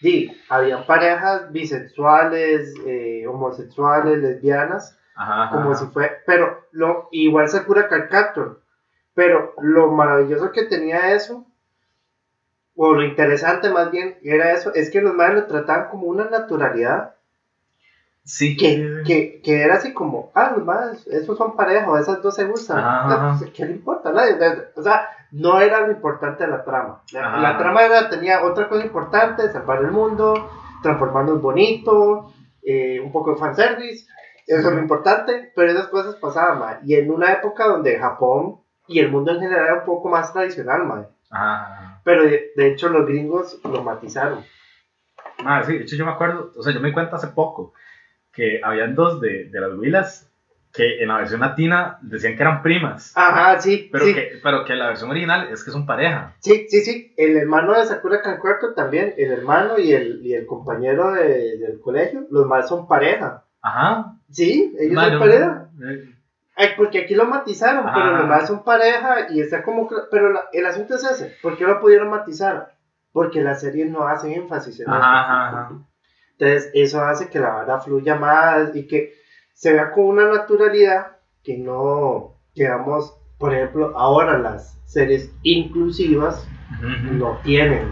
S3: di, habían parejas bisexuales, eh, homosexuales, lesbianas,
S2: Ajá, ajá.
S3: como si fue, pero lo, igual Sakura Card Captor, pero lo maravilloso que tenía eso, o lo interesante más bien, era eso, es que los maes lo trataban como una naturalidad,
S2: Sí,
S3: que, que, que era así como, ah, los maes, esos son pareja, o esas dos se gustan, Ah, ¿qué le importa? nadie? O sea, no era lo importante de la trama, la, la trama era, tenía otra cosa importante, salvar el mundo, transformarnos bonito, eh, un poco de fanservice, eso es lo importante, pero esas cosas pasaban, mae. Y en una época donde Japón y el mundo en general era un poco más tradicional.
S2: Ajá.
S3: Pero de, de hecho los gringos lo matizaron.
S2: Ma, sí, de hecho yo me acuerdo, o sea, yo me di cuenta hace poco que habían dos de, de las Willas que en la versión latina decían que eran primas,
S3: Ajá, sí,
S2: pero,
S3: sí,
S2: que, pero que la versión original es que son pareja.
S3: sí, sí, sí. El hermano de Sakura Cancuerto también, el hermano y el, y el compañero de- del colegio, los más son pareja.
S2: Ajá.
S3: Sí, ellos son pareja.
S2: eh,
S3: Ay, porque aquí lo matizaron,
S2: Ajá.
S3: pero los más son pareja y está como... Pero la- el asunto es ese, ¿por qué lo pudieron matizar? Porque las series no hacen énfasis en eso.
S2: Ajá, ajá, ajá.
S3: Entonces, eso hace que la verdad fluya más y que se vea con una naturalidad que no, digamos, por ejemplo, ahora las series inclusivas no tienen,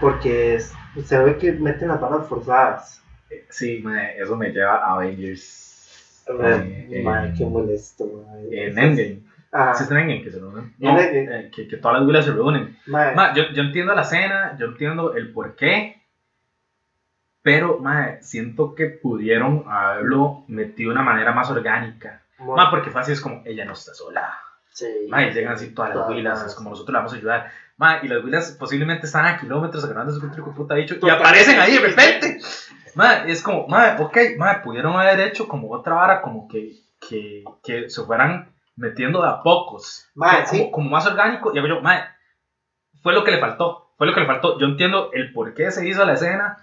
S3: porque es- se ve que meten las balas forzadas.
S2: Sí, ma, eso me lleva a Avengers. Eh, eh,
S3: Madre, qué molesto. madre.
S2: En Endgame.
S3: Ajá.
S2: Sí, está en Endgame que se reúnen.
S3: En
S2: No, eh, que, que todas las Willas se reúnen. Ma, yo, yo entiendo la escena, yo entiendo el por qué, pero ma, siento que pudieron haberlo metido de una manera más orgánica.
S3: mo-
S2: Ma, porque fue así, es como, ella no está sola.
S3: sí.
S2: Ma, y llegan así todas las huilas,
S3: las-
S2: es como nosotros le vamos a ayudar. Ma, y las huilas posiblemente están a kilómetros agarrando su truco puta bicho y aparecen ahí de repente. Ma, es como, ma, ok, ma, pudieron haber hecho como otra vara, como que, que, que se fueran metiendo de a pocos.
S3: Ma,
S2: como,
S3: sí.
S2: como más orgánico. Y hago yo, ma, fue lo que le faltó. Fue lo que le faltó. Yo entiendo el por qué se hizo la escena,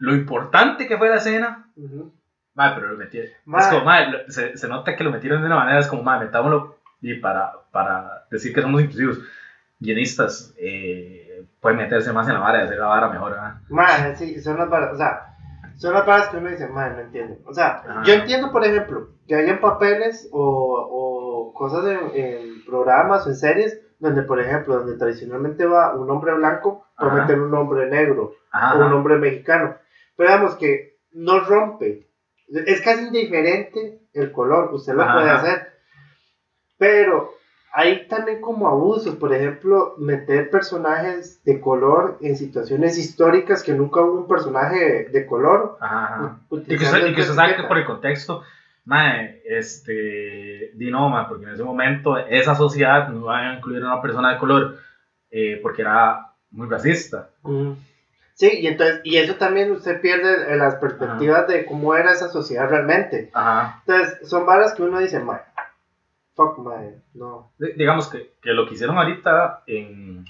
S2: lo importante que fue la escena.
S3: Ujú.
S2: Ma, pero lo metieron.
S3: Ma.
S2: Es como, ma, lo- se, se nota que lo metieron de una manera, es como, ma, metámoslo y para, para decir que somos inclusivos. Guionistas eh, pueden meterse más en la vara y hacer la vara mejor. ¿verdad?
S3: Madre, sí, son las varas, o sea, son las varas que uno dice, madre, no entiendo. O sea,
S2: Ajá.
S3: yo entiendo, por ejemplo, que hayan papeles o, o cosas en, en programas o en series donde, por ejemplo, donde tradicionalmente va un hombre blanco, meter un hombre negro
S2: Ajá,
S3: o un hombre mexicano. Pero digamos que no rompe. Es casi indiferente el color, usted lo
S2: Ajá,
S3: puede hacer. Pero hay también como abusos, por ejemplo, meter personajes de color en situaciones históricas que nunca hubo un personaje de color.
S2: Ajá, Y que y que
S3: esta
S2: usted sabe que
S3: etiqueta.
S2: por el contexto, mae, este, di no, mae, porque en ese momento esa sociedad no iba a incluir a una persona de color eh, porque era muy racista.
S3: Mm. Sí, y entonces, y eso también usted pierde las perspectivas de cómo era esa sociedad realmente.
S2: Ajá.
S3: Entonces, son varas que uno dice, mae, fuck, mae, no.
S2: D- digamos que, que lo que hicieron ahorita en,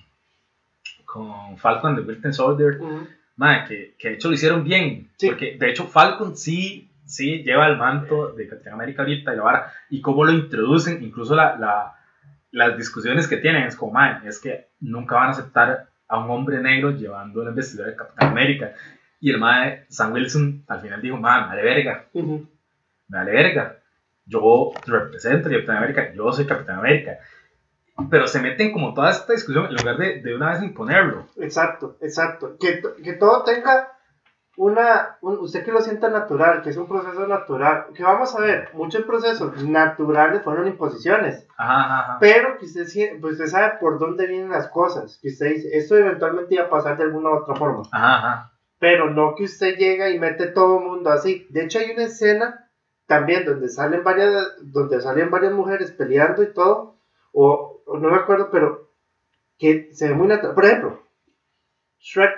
S2: con Falcon de Winter Soldier,
S3: Ujú.
S2: mae, que, que de hecho lo hicieron bien.
S3: Sí.
S2: Porque de hecho Falcon sí, sí lleva el manto de Capitán América ahorita y la vara. Y cómo lo introducen, incluso la, la- las discusiones que tienen es como, mae, es que nunca van a aceptar a un hombre negro llevando la investidura de Capitán América. Y el mae, Sam Wilson, al final dijo, mae, me vale verga. Me vale verga. Yo represento a Capitán América, yo soy Capitán América. Pero se meten como toda esta discusión en lugar de, de una vez imponerlo.
S3: Exacto, exacto. Que, que todo tenga una, un- usted que lo sienta natural, que es un proceso natural, que vamos a ver, muchos procesos naturales fueron imposiciones,
S2: Ajá, ajá,
S3: pero que usted, pues usted sabe por dónde vienen las cosas, que usted dice, esto eventualmente iba a pasar de alguna u otra forma,
S2: ajá.
S3: pero no que usted llega y mete todo el mundo así. De hecho hay una escena también donde salen varias, donde salen varias mujeres peleando y todo, o, o no me acuerdo, pero que se ve muy natural. Por ejemplo, Shrek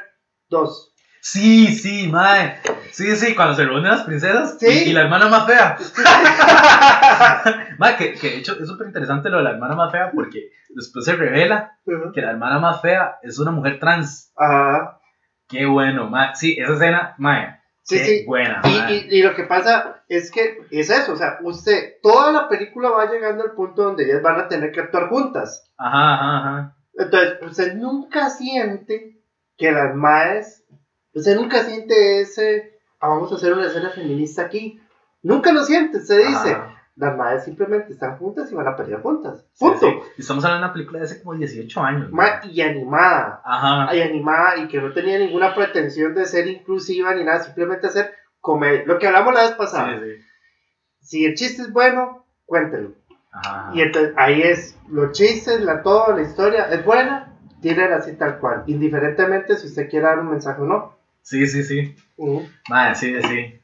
S3: 2.
S2: Sí, sí, mae. Sí, sí, cuando se reúnen las princesas
S3: Sí.
S2: y, y la hermana más fea. mae, que, que de hecho es súper interesante lo de la hermana más fea porque después se revela que la hermana más fea es una mujer trans.
S3: Ajá.
S2: Qué bueno, mae. Sí, esa escena, mae.
S3: Sí,
S2: qué
S3: sí.
S2: buena,
S3: Y, y, y lo que pasa es que es eso, o sea, usted, toda la película va llegando al punto donde ellas van a tener que actuar juntas.
S2: Ajá, ajá, ajá.
S3: Entonces, usted nunca siente que las maes, usted nunca siente ese, "Ah, vamos a hacer una escena feminista aquí. Nunca lo siente, usted dice, las maes simplemente están juntas y van a pelear juntas. Punto.
S2: sí. Estamos hablando de una película de hace como 18 años.
S3: y animada.
S2: Ajá.
S3: y animada y que no tenía ninguna pretensión de ser inclusiva ni nada, simplemente hacer comedia. Lo que hablamos la vez pasada.
S2: Sí, sí.
S3: Si el chiste es bueno, cuéntelo.
S2: Ajá.
S3: Y entonces ahí es, los chistes, la todo, la historia es buena, tírenla así tal cual, indiferentemente si usted quiere dar un mensaje o no.
S2: Sí, sí, sí.
S3: Ujú.
S2: Madre, sí, sí.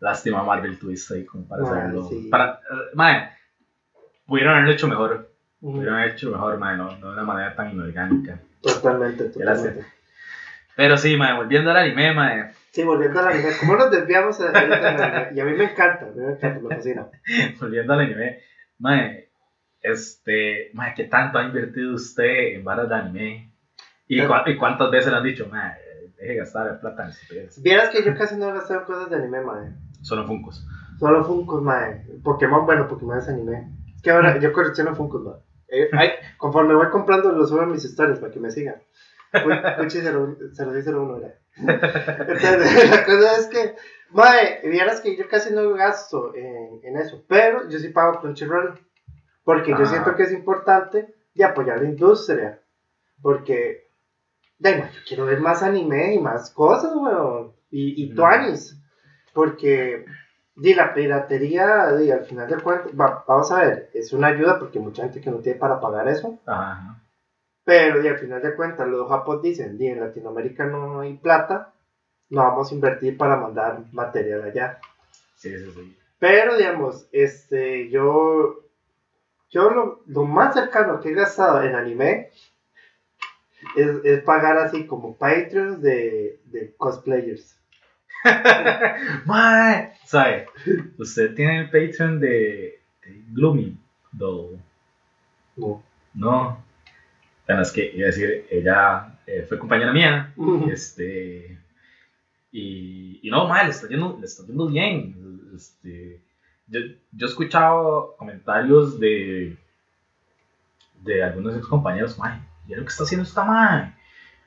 S2: Lástima Marvel Twist ahí como para hacerlo.
S3: sí.
S2: Para, eh, madre, pudieron haberlo hecho mejor.
S3: Ujú.
S2: Pudieron haberlo hecho mejor, madre, no, no de una manera tan inorgánica.
S3: Totalmente, totalmente.
S2: Pero sí, madre, volviendo al anime, madre.
S3: Sí, volviendo a la anime, ¿cómo nos desviamos anime? Y a mí me encanta, a mí me encanta, me fascina.
S2: Volviendo al anime, madre. Este, madre, ¿qué tanto ha invertido usted en varas de anime? ¿Y, cua- y cuántas veces le han dicho, madre, deje de gastar plata en estupideces?
S3: Vieras que yo casi no he gastado en cosas de anime, madre.
S2: Solo Funkos.
S3: Solo Funkos, mae. Pokémon, bueno, Pokémon es anime. Es que ahora yo colecciono Funkos, mae. Eh, ay, conforme voy comprando, los subo a mis historias para que me sigan. Cuchi 0601 era. Entonces, la cosa es que, mae, vieras que yo casi no gasto en, en eso. Pero yo sí pago Crunchyroll. Porque yo
S2: Ah.
S3: siento que es importante de apoyar la industria. Porque, de, mae, yo quiero ver más anime y más cosas, weón. Y, y
S2: Mm.
S3: tuanis. Porque, di, la piratería, di, al final de cuentas, va- vamos a ver, es una ayuda porque mucha gente que no tiene para pagar eso.
S2: Ajá.
S3: Pero y al final de cuentas, los japos dicen, di, en Latinoamérica no hay plata, no vamos a invertir para mandar material allá.
S2: Sí, sí, sí.
S3: Pero digamos, este, yo, yo lo, lo más cercano que he gastado en anime es, es pagar así como Patreons de, de cosplayers.
S2: Mae, ¿sabe? Usted tiene el Patreon de, de Gloomy Doll.
S3: No.
S2: No. Bueno, es que iba a decir, ella eh, fue compañera mía. Este. Y, y no, mae, le está yendo, le está yendo bien. Este, yo, yo he escuchado comentarios de, de algunos ex compañeros, mae, ¿y lo que está haciendo esta mae?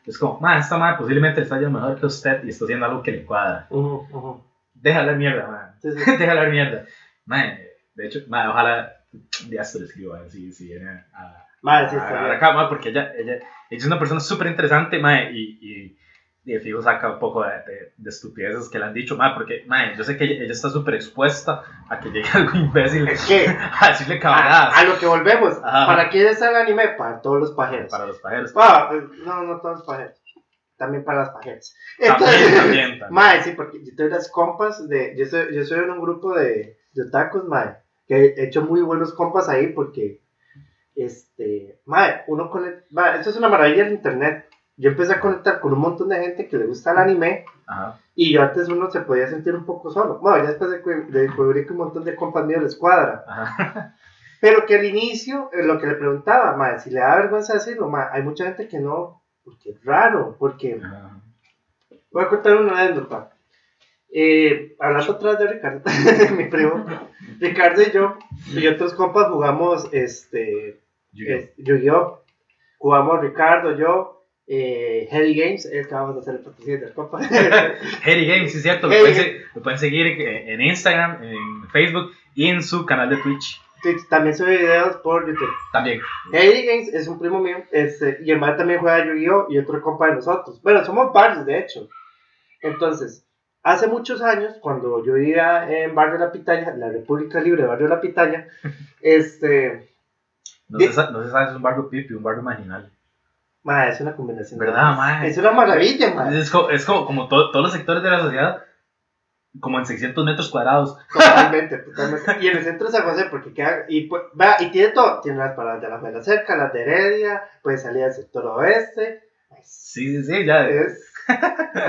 S2: Es como, mae, esta mae posiblemente le está yendo mejor que usted y está haciendo algo que le cuadra.
S3: Ujú, ujú.
S2: Deja hablar mierda, man.
S3: Sí, sí.
S2: Deja hablar mierda. Man, de hecho, man, ojalá ya se lo escribo a ver si, si viene a,
S3: Madre, sí,
S2: a
S3: está
S2: grabar
S3: bien.
S2: acá, man, porque ella, ella, ella es una persona súper interesante, y, y, y de fijo saca un poco de, de, de estupideces que le han dicho, man, porque, man, yo sé que ella, ella está súper expuesta a que llegue algo imbécil
S3: Es que,
S2: a decirle cabradas
S3: a lo que volvemos,
S2: Ajá.
S3: ¿para quién es el anime? Para todos los pajeros.
S2: para los pajeros.
S3: Ah, no, no todos los pajeros. También para las pajeras. Entonces,
S2: también, también.
S3: Mae, sí, porque yo tengo unas compas de. Yo soy, yo soy en un grupo de, de otakus, mae. Que he hecho muy buenos compas ahí porque. Este. Mae, uno con. El, esto es una maravilla del internet. Yo empecé a conectar con un montón de gente que le gusta el anime.
S2: Ajá.
S3: Y yo antes uno se podía sentir un poco solo. Bueno, ya después de descubrí que un montón de compas míos les cuadra.
S2: Ajá.
S3: Pero que al inicio, eh, lo que le preguntaba, ma, si le da vergüenza decirlo, ma, hay mucha gente que no, porque es raro, porque...
S2: Ajá.
S3: Voy a contar una anécdota. Eh, hablando atrás de Ricardo, mi primo, Ricardo y yo, y otros compas jugamos este,
S2: Yu-Gi-Oh.
S3: eh, Yu-Gi-Oh! Jugamos Ricardo, yo, eh, Heady Games, es que vamos a hacer el patrocinio del compa.
S2: Harry Games, sí es cierto. Lo
S3: Harry
S2: pueden, se- lo pueden seguir eh, en Instagram, en Facebook y en su canal de Twitch
S3: Twitch, También sube videos por YouTube.
S2: también.
S3: Heady Games es un primo mío, este, y el también juega Yu-Gi-Oh! y otro compa de nosotros. Bueno, somos varios, de hecho. Entonces, hace muchos años, cuando yo vivía en Barrio La Pitaya, la República Libre de Barrio La Pitaya, este,
S2: No se, sa- no se sabe si es un barrio pipi, un barrio marginal.
S3: Ma, es una combinación.
S2: ¿Verdad, ma?
S3: Es una maravilla, ma.
S2: Es, co- es como, como to- todos los sectores de la sociedad, como en 600 metros cuadrados.
S3: Totalmente, totalmente. Y en el centro de San José, porque queda, y, pues, va, y tiene todo, tiene las paradas de la Fela Cerca, las de Heredia, puede salir al sector oeste,
S2: Sí, sí, sí, ya.
S3: es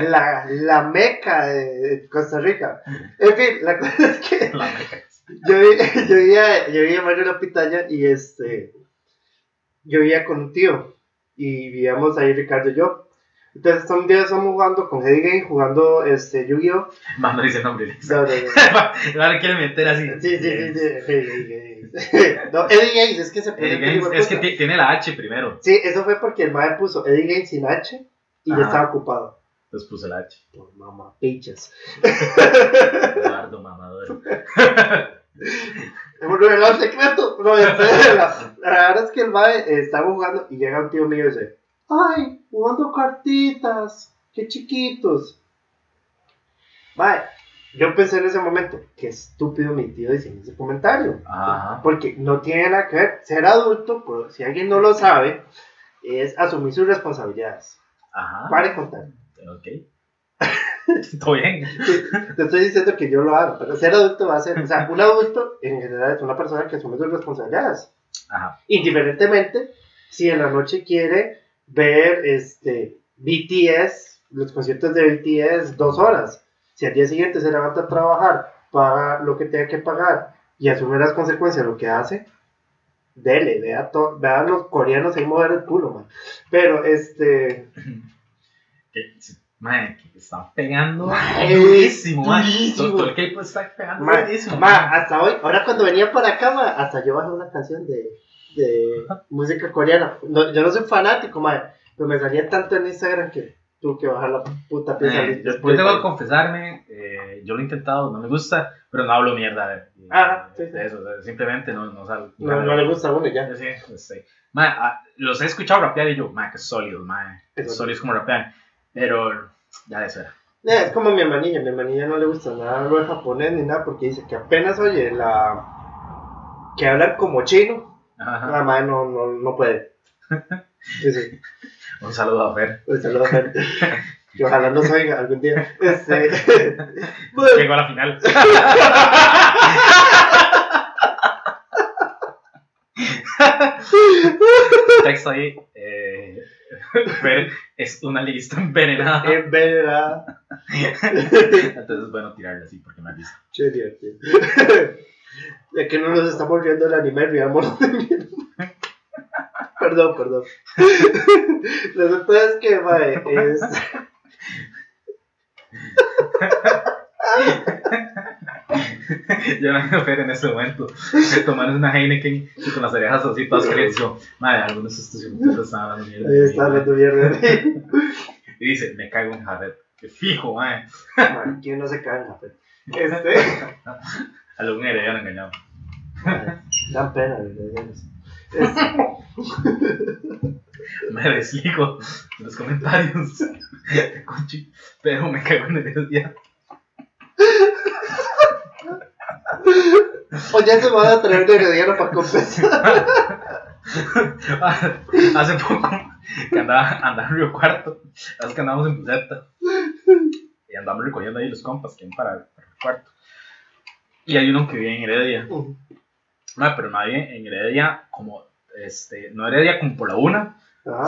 S3: la, la meca de, Costa Rica. En fin, la cosa es que
S2: La meca.
S3: yo, yo vivía, yo vivía en Mario La Pitaya y este, yo vivía con un tío y vivíamos ahí Ricardo y yo. Entonces un día estamos jugando con Heady Game, jugando este, Yu-Gi-Oh!
S2: Más no dice nombre.
S3: No, no, no.
S2: Ahora quiere meter así.
S3: Sí, sí, sí, sí. Eddie Gaines. No, Eddie Gaines, es que se
S2: Eddie
S3: puso
S2: Gaines, es que ti- tiene la H primero.
S3: Sí, eso fue porque el madre puso Eddie Gaines sin H y ya estaba ocupado.
S2: Entonces puse la H.
S3: Por mamá, pichas.
S2: Eduardo Mamador.
S3: Hemos revelado el secreto. No, la, la verdad es que el madre eh, estaba jugando y llega un tío mío y dice: Ay, jugando cartitas, qué chiquitos. Madre, yo pensé en ese momento: Qué estúpido mi tío diciendo ese comentario.
S2: Ajá.
S3: Porque no tiene nada que ver. Ser adulto, por, si alguien no lo sabe, es asumir sus responsabilidades.
S2: Ajá.
S3: Pare de contar.
S2: Ok. Todo bien.
S3: Te estoy diciendo que yo lo hago, pero ser adulto va a ser. O sea, un adulto en general es una persona que asume sus responsabilidades.
S2: Ajá.
S3: Indiferentemente si en la noche quiere ver este BTS, los conciertos de BTS, dos horas. Si al día siguiente se levanta a trabajar, paga lo que tenga que pagar y asume las consecuencias de lo que hace, dele, vea, vea a los coreanos ahí mover el culo, man. Pero este.
S2: Mae, que están pegando
S3: Mae,
S2: durísimo,
S3: durísimo.
S2: Todo, el K-pop está pegando
S3: Ma,
S2: durísimo.
S3: ma,
S2: mae.
S3: hasta hoy, ahora cuando venía para acá, ma, hasta yo bajé una canción de, de música coreana. No, yo no soy fanático, ma, pero me salía tanto en Instagram que tuve que bajar la puta pieza.
S2: Eh, yo tengo que confesarme, eh, yo lo he intentado, no me gusta, pero no hablo mierda de, de-
S3: Ah, sí, sí.
S2: de eso, o sea, simplemente no, no salgo.
S3: no, no le gusta a uno ya.
S2: Sí, pues, sí. Mae, ah, los he escuchado rapear y yo, mae, que sólidos, mae, que sólidos como rapean, pero ya de eso era.
S3: Es como mi hermanilla, mi hermanilla no le gusta nada de japonés ni nada porque dice que apenas oye la... que hablan como chino,
S2: Ajá.
S3: la madre no, no, no puede. Sí, sí.
S2: Un saludo a Fer.
S3: Un saludo a Fer. Que ojalá nos oiga algún día. Este... bueno,
S2: Llegó a la final. Texto ahí. Eh, es una lista envenenada.
S3: Es verdad.
S2: Entonces, bueno, tirarle así porque me avisa.
S3: Che, divertido. Ya que no nos estamos riendo del anime, riámonos de mierda. Perdón, perdón. Lo que es que, mae, es.
S2: Yo no Fer en ese momento. Tomando una Heineken y con las orejas así todas calientes. Yo, madre, algunos hijueputas están hablando mierda.
S3: Ahí está hablando mierda.
S2: Y dice, me cago en Jared. Que fijo, madre.
S3: Mae, ¿Quién no se caga, fe? Este.
S2: Algún heredero engañado.
S3: mae, Dan pena, de verdad. Este,
S2: Me desligo de los comentarios. pero me cago en el día.
S3: O ya se van a traer de herediano para compensar.
S2: Hace poco que andaba, andaba en Río Cuarto, que andamos en Buceta y andamos recogiendo ahí los compas que para, para el cuarto. Y hay uno que vive en Heredia, no, pero vive en Heredia como, este, no Heredia como por la una,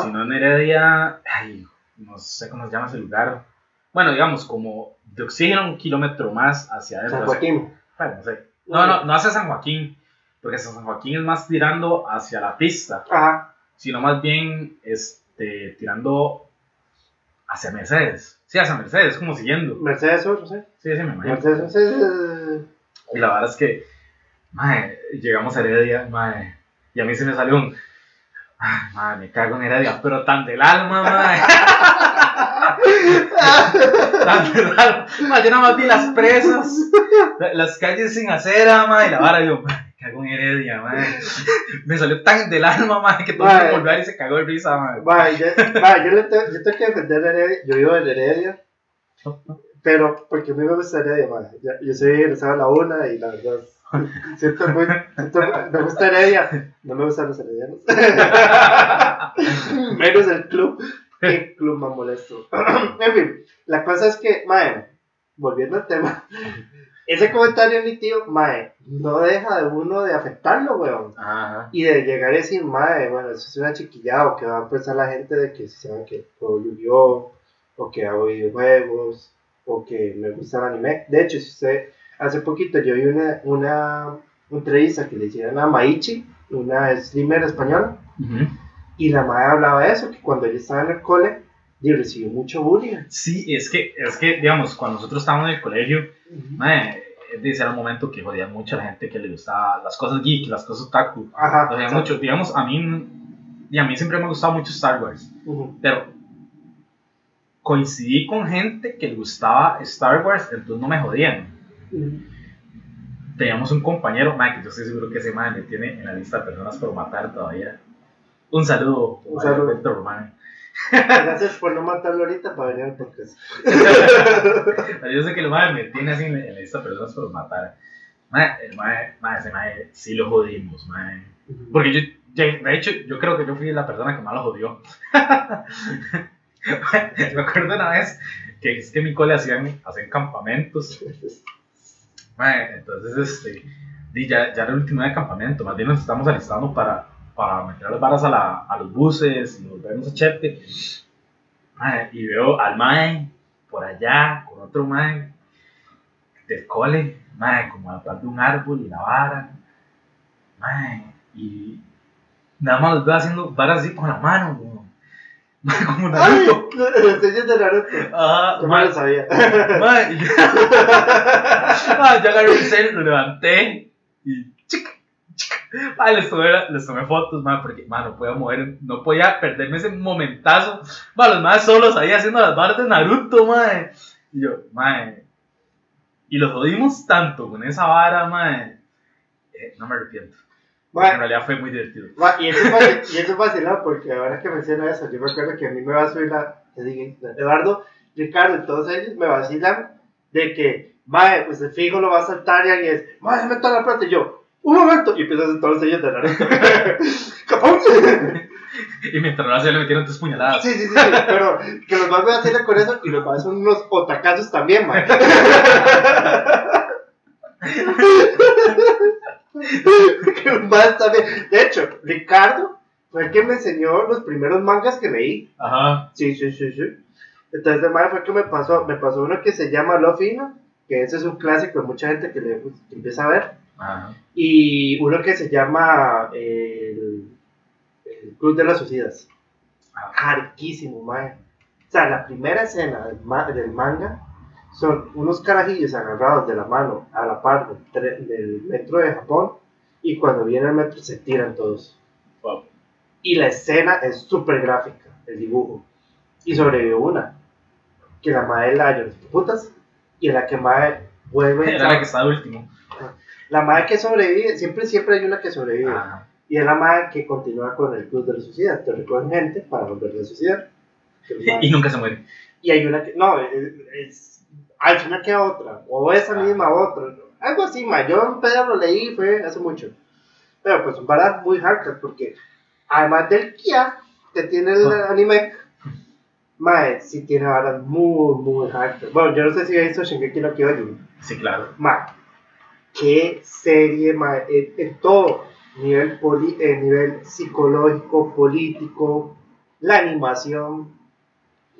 S2: sino en Heredia, ay, no sé cómo se llama ese lugar. Bueno, digamos, como de oxígeno un kilómetro más hacia adentro.
S3: San Joaquín.
S2: Bueno, no sé. No, no, no hacia San Joaquín, porque San Joaquín es más tirando hacia la pista,
S3: Ajá.
S2: sino más bien este, tirando hacia Mercedes. Sí, hacia Mercedes, como siguiendo.
S3: Mercedes Sur, no sé.
S2: Sí, sí, me imagino.
S3: Mercedes, Mercedes.
S2: Y la verdad es que, mae, llegamos a Heredia, mae, y a mí se me salió un. Ay, mae, me cago en Heredia, pero tan del alma, mae. tan yo nada más vi las presas, la- las calles sin acera, mae, y la vara, y yo, mae, me cago en Heredia, mae. Me salió tan del alma, mae, que todo el mundo
S3: Mae.
S2: volvió a ver y se cagó de risa, mae.
S3: Va, yo, yo, le tengo, yo tengo que defender Heredia. Yo vivo en Heredia. Pero, porque a mí me gusta Heredia. Yo, yo soy egresado a la una y la verdad. Siento muy, siento- me gusta Heredia. No me gustan los heredianos. Menos el club. Qué club más molesto. en fin, la cosa es que, mae, volviendo al tema. Ese comentario de mi tío, mae, no deja de uno de afectarlo, weón.
S2: Ajá.
S3: Y de llegar a decir, madre, bueno, eso es una chiquillada, o que va a pensar la gente de que se llama que juego Yu-Gi-Oh! o que hago videojuegos, o que me gusta el anime. De hecho, si usted, hace poquito yo vi una, una entrevista que le hicieron a Maichi, una streamer española,
S2: Ujú.
S3: Y la madre hablaba de eso, que cuando ella estaba en el cole, y recibió mucho bullying.
S2: Sí, es que, es que, digamos, cuando nosotros estábamos en el colegio, Mae, ese era un momento que jodía mucho a la gente que le gustaba las cosas geek, las cosas otaku.
S3: Ajá.
S2: Jodía
S3: exacto.
S2: mucho. Digamos, a mí, y a mí siempre me ha gustado mucho Star Wars,
S3: Ujú.
S2: pero coincidí con gente que le gustaba Star Wars, entonces no me jodían.
S3: Ujú.
S2: Teníamos un compañero, mae, que yo estoy seguro que ese mae me tiene en la lista de personas por matar todavía. Un saludo,
S3: Un saludo.
S2: Roberto Román.
S3: Gracias por no matarlo ahorita para venir al podcast.
S2: Yo sé que el mae me tiene así en lista de personas por matar. Mae, el mae, mae, ese mae sí lo jodimos, mae. Porque yo, de hecho, yo creo que yo fui la persona que más lo jodió. Me acuerdo una vez que es que en mi cole hacían, hacían campamentos. Mae, entonces, este, ya, ya era el último de campamento. Más bien nos estamos alistando para, para meter las varas a, la, a los buses y volvernos a Chepe. Mae, y veo al Mae por allá con otro Mae del cole, Mae, como a la par de un árbol y la vara. Mae, y nada más los veo haciendo varas así con la mano, weón. Mae, como
S3: ¡Ay!
S2: Naruto.
S3: Sellos de Naruto.
S2: Ah,
S3: Yo
S2: mae,
S3: lo sabía.
S2: mae, y yo- Ah, yo agarré el cel, lo levanté y chic, Mae, les tomé, les tomé fotos, mae, porque mae, no podía mover, no podía perderme ese momentazo. Mae, los más solos ahí haciendo las barras de Naruto, mae. Y yo, mae. Y los jodimos tanto con esa vara, mae. Eh, no me arrepiento. En
S3: Ma,
S2: realidad fue muy divertido.
S3: ma, y eso es y eso es vacilado porque ahora que menciona eso, yo me acuerdo que a mí me va a subir la. te dije, Eduardo, Ricardo todos ellos me vacilan de que, mae, pues el fijo lo va a saltar y alguien es, mae, mete la plata y yo, un momento, y empiezas a hacer todos los sellos de Naruto. ¡Capón!
S2: Y mientras lo hacía le metieron tres puñaladas.
S3: Sí, sí, sí, sí, pero que los más me vacilan con eso y los más son unos otacazos también, mae. que los más también. De hecho, Ricardo fue el que me enseñó los primeros mangas que leí.
S2: Ajá.
S3: Sí, sí, sí, sí. Entonces, el fue el que me pasó, me pasó uno que se llama Lofino, que ese es un clásico de mucha gente que, le, pues, que empieza a ver.
S2: Ajá.
S3: Y uno que se llama el, el Club de las Suicidas. Carquísimo, mae. O sea, la primera escena del, ma- del manga son unos carajillos agarrados de la mano a la par del, metro de Japón y cuando viene el metro se tiran todos.
S2: Wow.
S3: Y la escena es súper gráfica, el dibujo. Y sobrevivió una, que la madre la los putas y la que madre vuelve.
S2: Era la que está último.
S3: La madre que sobrevive, siempre, siempre hay una que sobrevive.
S2: Ajá.
S3: Y es la madre que continúa con el club de la sociedad. Te recogen gente para volver a la sociedad.
S2: Y nunca se muere.
S3: Y hay una que, no, es, es- al final queda otra. O esa
S2: Ah.
S3: misma otra. Algo así, ma. Yo en pedo lo leí, fue hace mucho. Pero pues son varas muy hardcore porque además del Kia que tiene el
S2: Ah.
S3: anime, mae, sí tiene varas muy, muy hardcore. Bueno, yo no sé si he visto Shingeki no Kyojin.
S2: Sí, claro.
S3: Ma, qué serie, en, en todo, nivel, poli, eh, nivel psicológico, político, la animación,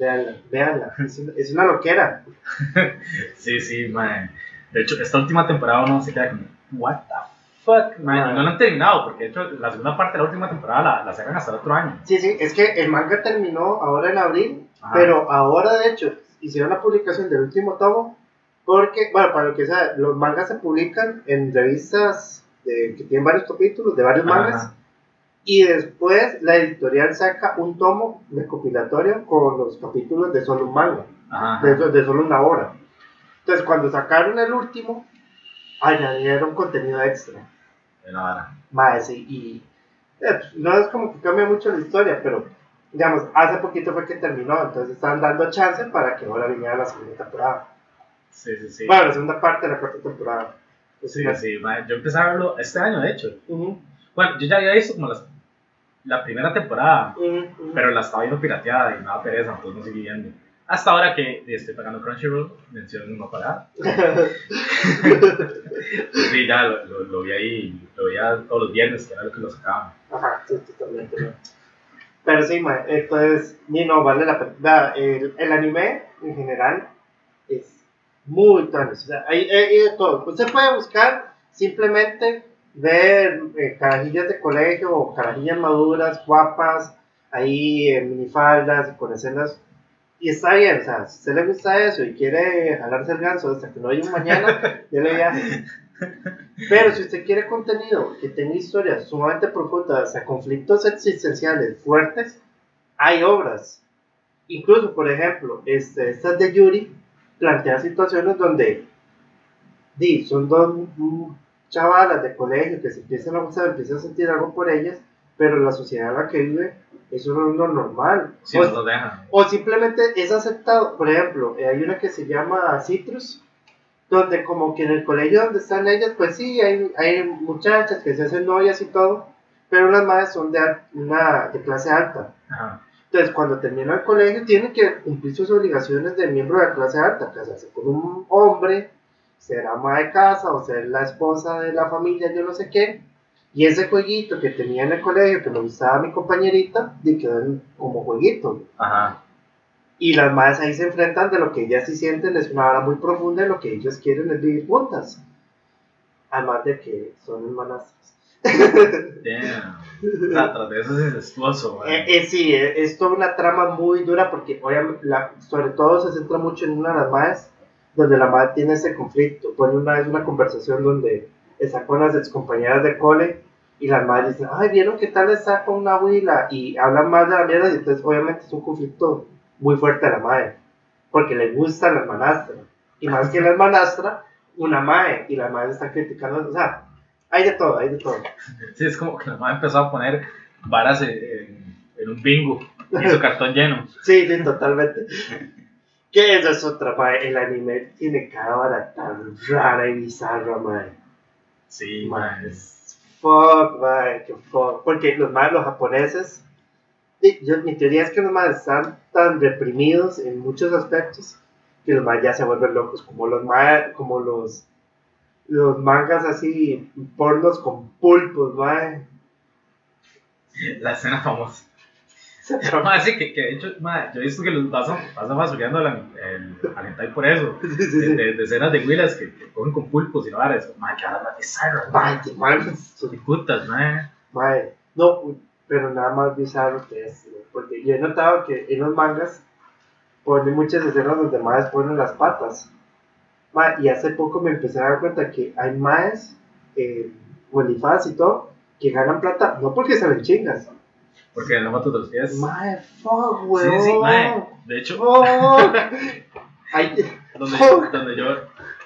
S3: Veanla, veanla. Es una, loquera.
S2: Sí, sí, mae. De hecho, esta última temporada uno se queda como, what the fuck, mae. Y no lo han terminado, porque de hecho la segunda parte de la última temporada la, la sacan hasta el otro año.
S3: Sí, sí, es que el manga terminó ahora en abril,
S2: Ajá.
S3: pero ahora de hecho hicieron la publicación del último tomo porque, bueno, para lo que sea, los mangas se publican en revistas de- que tienen varios capítulos de varios mangas
S2: Ajá.
S3: y después la editorial saca un tomo recopilatorio con los capítulos de solo un manga,
S2: Ajá.
S3: de, de solo una hora. Entonces, cuando sacaron el último, añadieron contenido extra. Mae, sí, y eh, pues, no es como que cambia mucho la historia, pero digamos, hace poquito fue que terminó, entonces están dando chance para que ahora viniera la segunda temporada.
S2: Sí, sí, sí.
S3: Bueno, la segunda parte de la cuarta temporada.
S2: Sí,
S3: una-
S2: sí, mae. Yo empecé a verlo este año, de hecho.
S3: Ujú,
S2: Bueno, yo ya había visto como las- la primera temporada,
S3: ujú, ujú.
S2: pero la estaba viendo pirateada y me daba pereza, entonces no seguí viendo. Hasta ahora que estoy pagando Crunchyroll, menciono no pagar. Sí, ya lo, lo, lo vi ahí, lo veía todos los viernes, que era lo que lo sacaban.
S3: Ajá, sí, totalmente. ¿no? Pero sí, mae, entonces, ni no, vale la pena. El, el anime, en general, es muy tuanis. O sea, hay, hay- de todo. Usted puede buscar simplemente ver eh, carajillas de colegio o carajillas maduras, guapas, ahí en minifaldas y con escenas. Y está bien, o sea, si usted le gusta eso y quiere jalarse el ganso hasta que no haya un mañana, ya le viaje. Pero si usted quiere contenido que tenga historias sumamente profundas, o sea, conflictos existenciales fuertes, hay obras. Incluso, por ejemplo, este, estas de Yuri plantea situaciones donde di, son dos chavalas de colegio que se empiezan a gustar, empiezan a sentir algo por ellas, pero la sociedad en la que vive eso no es lo normal.
S2: Si
S3: O-
S2: no dejan.
S3: o simplemente es aceptado. Por ejemplo, eh, hay una que se llama Citrus, donde como que en el colegio donde están ellas, pues sí, hay, hay muchachas que se hacen novias y todo, pero las madres son de, una, de clase alta.
S2: Ajá.
S3: Entonces, cuando termina el colegio, tienen que cumplir sus obligaciones de miembro de la clase alta, casarse con un hombre, ser ama de casa o ser la esposa de la familia, yo no sé qué. Y ese jueguito que tenía en el colegio, que me gustaba a mi compañerita, y quedó como jueguito.
S2: Ajá.
S3: Y las madres ahí se enfrentan de lo que ellas sí sienten, es una hora muy profunda y lo que ellos quieren es vivir juntas. Además de que son hermanastras.
S2: Damn. De eso es incestuoso.
S3: Eh, eh, sí, eh, es toda una trama muy dura porque obviamente, la- sobre todo se centra mucho en una de las madres, donde la madre tiene ese conflicto. Pone una vez una conversación donde está con las excompañeras de cole y las madres dicen, ay, ¿vieron qué tal está con una abuela? Y hablan más de la mierda y entonces obviamente es un conflicto muy fuerte a la madre, porque le gusta la hermanastra. Y más que la hermanastra, una madre, y la madre está criticando, o sea, hay de todo, hay de todo.
S2: Sí, es como que la madre empezó a poner varas en, en- un bingo y su cartón lleno.
S3: Sí, sí, totalmente. Que esa es otra, mae. El anime tiene cada vara tan rara y bizarra, mae.
S2: Sí,
S3: es fuck, mae, que fuck. Porque los más, los japoneses, yo, mi teoría es que los más están tan reprimidos en muchos aspectos que los más ya se vuelven locos, como los mae, como los los mangas así, pornos con pulpos, mae.
S2: La escena famosa. Mae, sí, que, que de hecho, mae, yo he visto que los pasan, pasan basureando el, al hentai por eso.
S3: Sí, sí,
S2: De, de- de escenas de huilas que, que cogen con pulpos y no varas. Mae, que ahora más bizarro,
S3: Mae,
S2: mae.
S3: qué mal,
S2: putas, mae.
S3: Mae, no, pero nada más bizarro que es, porque yo he notado que en los mangas ponen muchas escenas donde maes ponen las patas. Mae, y hace poco me empecé a dar cuenta que hay maes, eh, OnlyFans y todo, que ganan plata, no porque se ven chingas.
S2: Porque no mato de los pies.
S3: Mae, fuck,
S2: Sí,
S3: weón.
S2: sí, mae. De hecho,
S3: Oh. Ay,
S2: donde,
S3: Fuck.
S2: donde yo,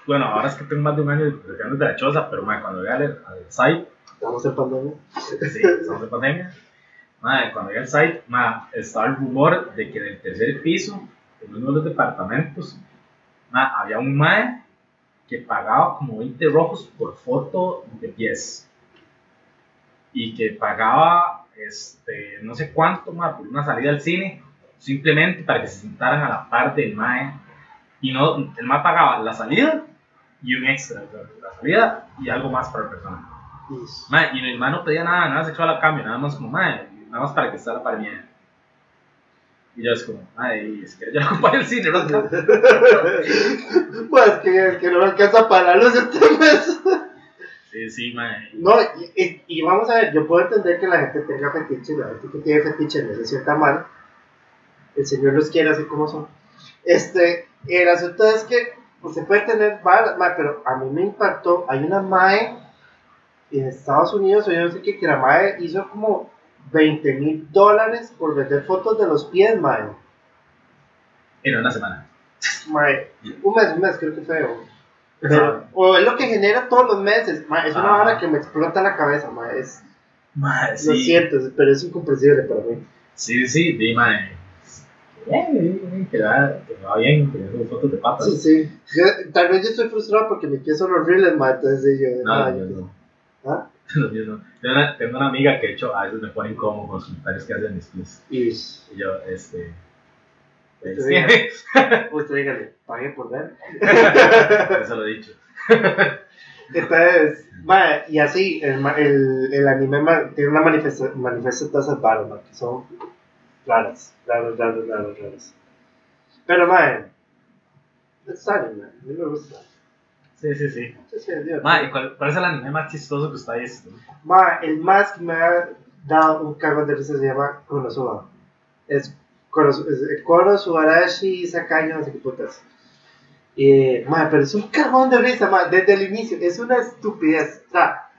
S2: bueno, ahora es que tengo más de un año de de la choza, pero mae, cuando vea al, al site,
S3: estamos en pandemia.
S2: sí, estamos en pandemia, mae, cuando vea al site, mae, estaba el rumor de que en el tercer piso, en uno de los departamentos, había un mae que pagaba como 20 rojos por foto de pies. Y que pagaba, este, no sé cuánto, mae, por una salida al cine, simplemente para que se sentaran a la par del mae. Y no, el mae pagaba la salida y un extra, la salida y algo más para la persona.
S3: Ish.
S2: Mae, y el mae no pedía nada, nada sexual a cambio, nada más como mae, nada más para que esté a la par mía. Y yo es como, ay, es que yo no acompaño el cine, ¿no?
S3: pues que, que no me alcanza para los mes.
S2: Sí, sí, mae.
S3: No, y, y, y vamos a ver, yo puedo entender que la gente tenga fetiches, la gente que tiene fetiches no se sienta mal. El Señor los quiere así como son. Este, el asunto es que pues, se puede tener varas, mae, pero a mí me impactó. Hay una MAE en Estados Unidos, o yo no sé qué, que la MAE hizo como 20 mil dólares por vender fotos de los pies, mae.
S2: En una semana.
S3: Mae, un mes, un mes creo que fue. O, pero- o es lo que genera todos los meses, mae. Es una
S2: Ajá.
S3: vara que me explota la cabeza, mae. Es,
S2: Mae,
S3: Lo
S2: sí.
S3: siento, pero es incomprensible para mí.
S2: Sí, sí, di, mae. Bien, bien, que va, que va bien, que fotos de patas.
S3: Sí, sí. Yo, tal vez yo estoy frustrado porque mis pies son horribles, mae. Entonces sí, yo.
S2: No, yo no.
S3: ¿Ah?
S2: Lo mismo. Tengo una, tengo una amiga que de hecho a veces me pone incómodo con los comentarios que hacen mis pies.
S3: Y
S2: Y yo, este. pues,
S3: Sí. usted dígale, pague por ver.
S2: Eso lo he dicho.
S3: Entonces, mae, y así, el, el, el anime tiene una manifesta, varas, mae, que son raras, raras, raras, raras, raras. Pero, mae, es anime, a mí me gusta.
S2: Sí, sí, sí.
S3: Sí, sí, es divertido.
S2: Ma, ¿y cuál, cuál es el anime más chistoso que usted ha visto?
S3: Ma, el más que me ha dado un cago de risa se llama Konosuba. Es, Konosu- es Konosubarashi Sakai, no sé qué putas. Y, ma, pero es un cagón de risa, ma, desde el inicio. Es una estupidez. O sea,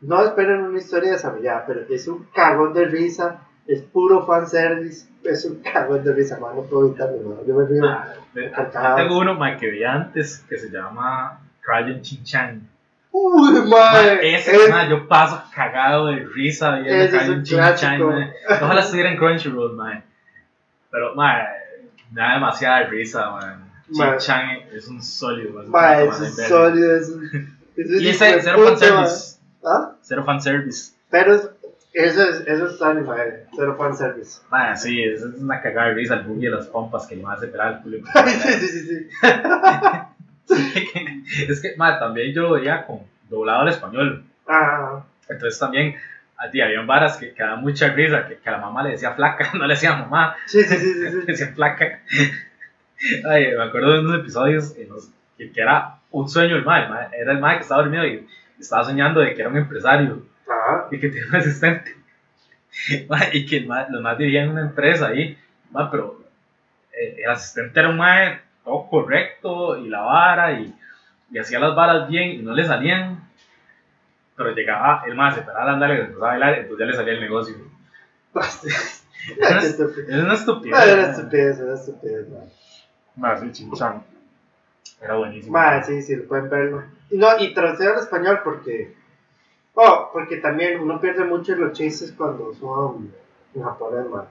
S3: no esperen una historia desarrollada, pero es un cagón de risa. Es puro fanservice. Es un cagón de risa, ma. No puedo evitarlo, ma. Yo me río.
S2: Ah. Tengo uno ma, que vi antes que se llama Crayon Chin-Chan.
S3: Uy, ma.
S2: Ma, Ese,
S3: es-
S2: ma, yo paso cagado de risa viendo
S3: un
S2: Chin-Chan. Ojalá estuviera en Crunchyroll, ma. Pero, ma, me da demasiada risa, man.
S3: Ma.
S2: Chin-Chan es un sólido. es un
S3: Ma,
S2: plato
S3: es un sólido. Es un, es un
S2: Y ese, cero fanservice.
S3: ¿Ah?
S2: Cero fanservice.
S3: Pero es- eso es, eso es anime, eh, cero fanservice.
S2: Ma, sí, es, es una cagada de risa el buggy de las pompas que le hace pegar al culo.
S3: sí, sí, sí, sí.
S2: es que, ma, también yo lo veía con doblado al español.
S3: Ah,
S2: Entonces también, a ti habían varas que, que daban mucha risa, que, que a la mamá le decía flaca, no le decía mamá,
S3: sí, sí, sí, sí,
S2: le
S3: sí.
S2: decía flaca. Ay, me acuerdo de unos episodios en los que, que era un sueño el mae- era el mae que estaba dormido y estaba soñando de que era un empresario
S3: Ah,
S2: y que tenía un asistente. Y que el los más dirigían una empresa ahí, mae, pero eh, el asistente era un mae todo correcto y la vara y, y hacía las varas bien y no le salían. Pero llegaba el mae, se paraba a andar y empezaba a bailar, entonces ya le salía el negocio. Era una,
S3: estúpido.
S2: era una estupidez.
S3: Era estupidez, era estupidez.
S2: Mae, sí, chinchan. Era buenísimo.
S3: Ma, sí, sí, lo pueden verlo. Y No, y traducido al español porque. Oh, porque también uno pierde mucho los chistes cuando son en japonés, man.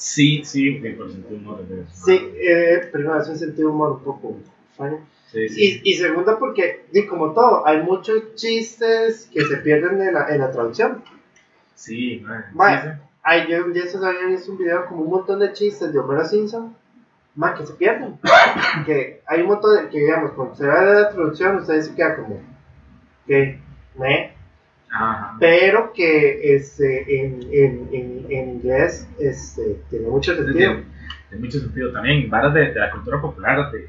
S2: Sí, sí, sí, por sentido humor,
S3: Sí, eh, primero es un sentido humor un poco extraño.
S2: sí, sí.
S3: Y, y segundo, porque, y como todo, hay muchos chistes que se pierden en la, en la traducción.
S2: Sí, mae,
S3: Mae.
S2: sí.
S3: Ay, yo un día estos había visto un video como un montón de chistes de Homero Simpson, más que se pierden. que hay un montón de, que digamos, cuando se va de la traducción, usted se queda como, que, me,
S2: Ajá.
S3: pero que este, en, en, en, en inglés este, tiene mucho sentido.
S2: Tiene, tiene mucho sentido también. Varas de, de la cultura popular, de, de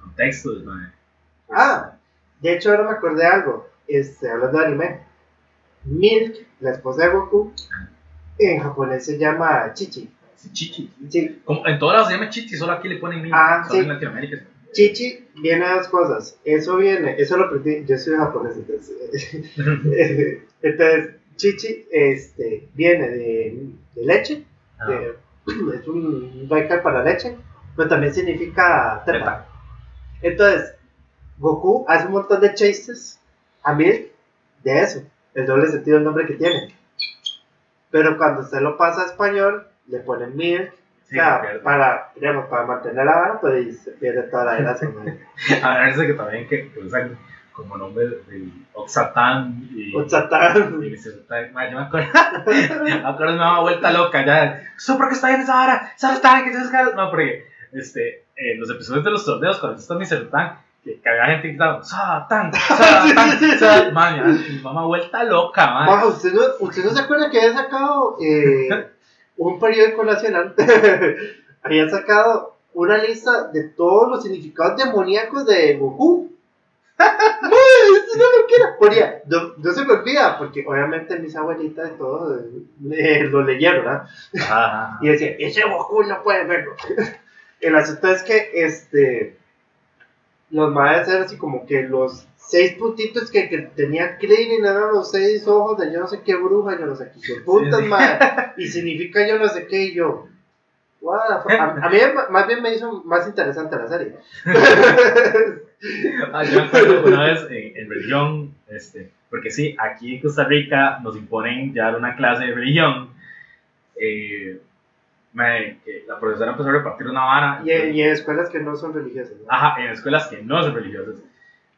S2: contextos.
S3: Ah, de hecho ahora me acordé de algo, este, hablando de anime. Milk, la esposa de Goku, en japonés se llama Chichi.
S2: Sí, Chichi.
S3: Sí,
S2: Como en todos lados se llama Chichi, solo aquí le ponen mil.
S3: Ah, sí.
S2: en Latinoamérica.
S3: Chichi viene de dos cosas. Eso viene, eso lo aprendí, yo soy japonés, entonces. entonces, chichi este, viene de, de leche,
S2: Ah,
S3: de- es un baikal para leche, pero también significa teta.
S2: teta.
S3: Entonces, Goku hace un montón de chistes a Milk de eso, el doble sentido del nombre que tiene. Pero cuando usted lo pasa a español, le pone Milk.
S2: Sí,
S3: o sea,
S2: se pierde.
S3: para, digamos, para mantener la vara, pues se pierde toda la gracia.
S2: A verse que también que, que usan como nombre del Oxatán y.
S3: Otsatán.
S2: y. Mae, yo me acuerdo. me acuerdo, me daba vuelta loca ya. ¿Eso por qué está bien esa vara? ¿Sabes está que se No, porque este, en los episodios de los torneos, cuando está mi Sertán, que, que había gente gritando, ¡Satán! ¡Satán! ¡Satán! Man, mi mamá vuelta loca, man.
S3: ¿usted no, ¿usted no se acuerda que había sacado eh, un periódico nacional? había sacado una lista de todos los significados demoníacos de Goku. ¡Mae, eso no lo quiero! Ponía, no, no se me olvida, porque obviamente mis abuelitas y todo eh, lo leyeron, ¿verdad?
S2: Ajá.
S3: Y decía, ese Goku no puede verlo. El asunto es que este los eran así como que los seis puntitos que, que tenía Krillin eran los seis ojos de yo no sé qué bruja, yo no sé qué putas,
S2: Sí, sí.
S3: mae. Y significa yo no sé qué, y yo. fuck. A, a mí más bien me hizo más interesante la serie.
S2: Ah, yo me acuerdo una vez en, en religión, este, porque sí, aquí en Costa Rica nos imponen llevar una clase de religión. eh, me- que la profesora empezó a repartir una vara.
S3: y, en- y en escuelas que no son religiosas. ¿no?
S2: Ajá, en escuelas que no son religiosas.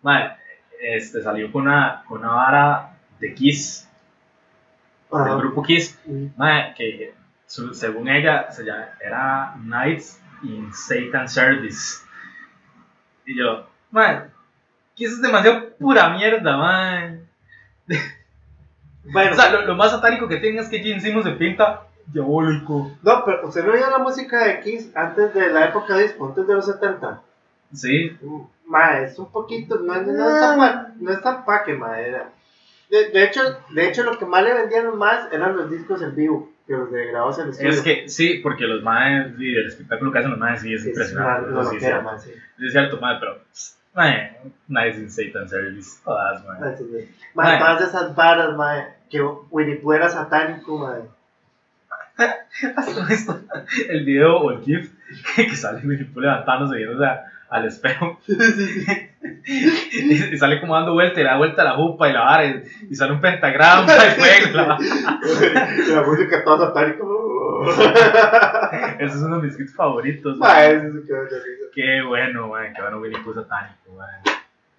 S2: Mae, este, salió con una, con una vara de Kiss, del grupo Kiss, mae, que su- según ella se llama, era Knights in Satan Service. Y yo, mae, Kiss es demasiado pura mierda, mae.
S3: Bueno,
S2: O sea, lo, lo más satánico que tienen es que Gene Simmons se pinta diabólico.
S3: no, pero usted no oía la música de Kiss antes de la época de disco, antes de los 70.
S2: Sí,
S3: Ma, es un poquito, no, es- no es tan pa- no es tan pa' que madera. De, de hecho, de hecho, lo que más le vendían más eran los discos en vivo, que los de grabados en estudio.
S2: es que sí, porque los maes, y el espectáculo que hacen los maes sí es
S3: Es
S2: impresionante.
S3: una- una
S2: sí, cierto.
S3: ma, sí.
S2: Es cierto, mae, pero. Mae, Nice in Satan Service. Todas, mae.
S3: Ma, sí, todas esas varas, ma, que Winnie Pooh era satánico, ma.
S2: Hasta esto, el video o el GIF que sale Winnie Pooh levantándose viéndose a- al espejo y, y sale como dando vuelta y da vuelta la jupa y la vara y, y sale un pentagrama y fuego. la
S3: la música toda satánica.
S2: Ese es uno de mis hits favoritos.
S3: Eso sí que.
S2: Qué bueno, mae, qué bueno Winnie Pooh satánico. mae.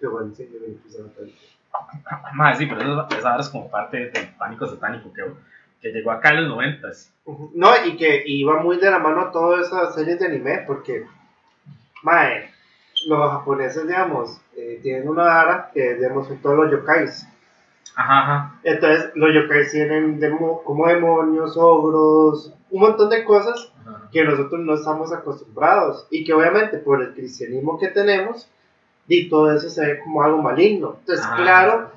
S3: Qué bueno, sí, Winnie Pooh satánico.
S2: Mae, sí, pero esa vara es como parte del pánico satánico que, que llegó acá en los noventas.
S3: Ujú. No, y que iba muy de la mano a todas esas series de anime, porque, mae, los japoneses, digamos, eh, tienen una vara que, digamos, son todos los yokais.
S2: Ajá, ajá.
S3: Entonces, los yokais tienen demo- como demonios, ogros, un montón de cosas
S2: ajá.
S3: que nosotros no estamos acostumbrados. Y que obviamente por el cristianismo que tenemos, y todo eso se ve como algo maligno. Entonces,
S2: Ah.
S3: claro,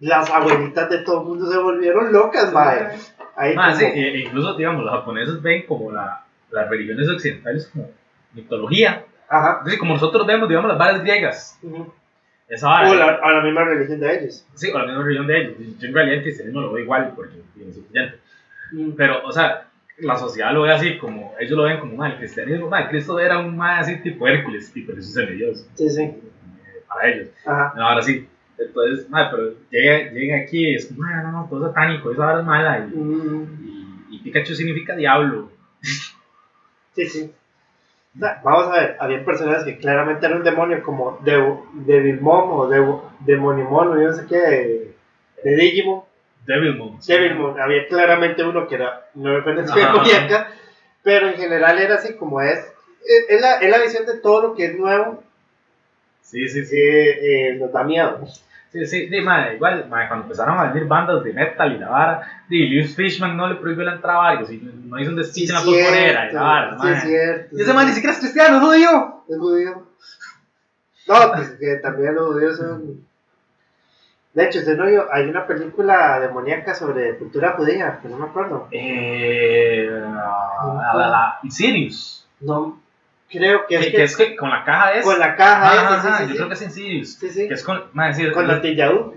S3: las abuelitas de todo el mundo se volvieron locas, mae. Ahí
S2: sí,
S3: como-
S2: e- e incluso, digamos, los japoneses ven como la, las religiones occidentales como mitología.
S3: Ajá.
S2: Entonces, como nosotros vemos, digamos, las varas griegas.
S3: Ujú.
S2: Esa vara.
S3: O la, a la misma religión de ellos.
S2: Sí, o la misma religión de ellos. Yo en realidad el cristianismo lo veo igual porque es influyente. Pero, o sea, la sociedad lo ve así, como ellos lo ven como, mal el cristianismo, mae, Cristo era un mae así tipo Hércules, tipo Jesús Dios
S3: Sí, sí.
S2: para ellos.
S3: Ajá.
S2: No, ahora sí. Entonces, mae, pero llega, llega aquí y es como, "Mae, no, no, todo satánico, esa vara es mala. Y,
S3: Mm,
S2: y, y Pikachu significa diablo.
S3: Sí, sí. Vamos a ver, había personas que claramente era un demonio como de, Devilmon o de, Demonimon o yo no sé qué, de, de Digimon.
S2: Devilmon.
S3: Devilmon, había claramente uno que era una referencia
S2: Ajá.
S3: demoníaca, pero en general era así como es. Es es la, es la visión de todo lo que es nuevo
S2: Sí, sí, sí.
S3: que eh, nos da miedo.
S2: Sí, sí, sí, mae, igual, mae, cuando empezaron a venir bandas de metal y la vara, y Lewis Fishman no le prohibió la entrada a varios, y no hizo un despiche en la pulmonera y la vara,
S3: sí, es cierto.
S2: Y ese man ni siquiera es cristiano, es judío.
S3: Es judío. No, pues que también los judíos son. De hecho, usted no vio- hay una película demoníaca sobre cultura judía, que no me acuerdo.
S2: Eh, la, la, la, Insidious.
S3: No, creo que es
S2: Que,
S3: que,
S2: es que con la caja es.
S3: con la caja
S2: Ajá,
S3: esa,
S2: ajá,
S3: sí,
S2: yo
S3: sí,
S2: creo que
S3: sí,
S2: es Insidious.
S3: sí, sí,
S2: Que es con, mae, sí,
S3: con
S2: es-
S3: la Tillaú.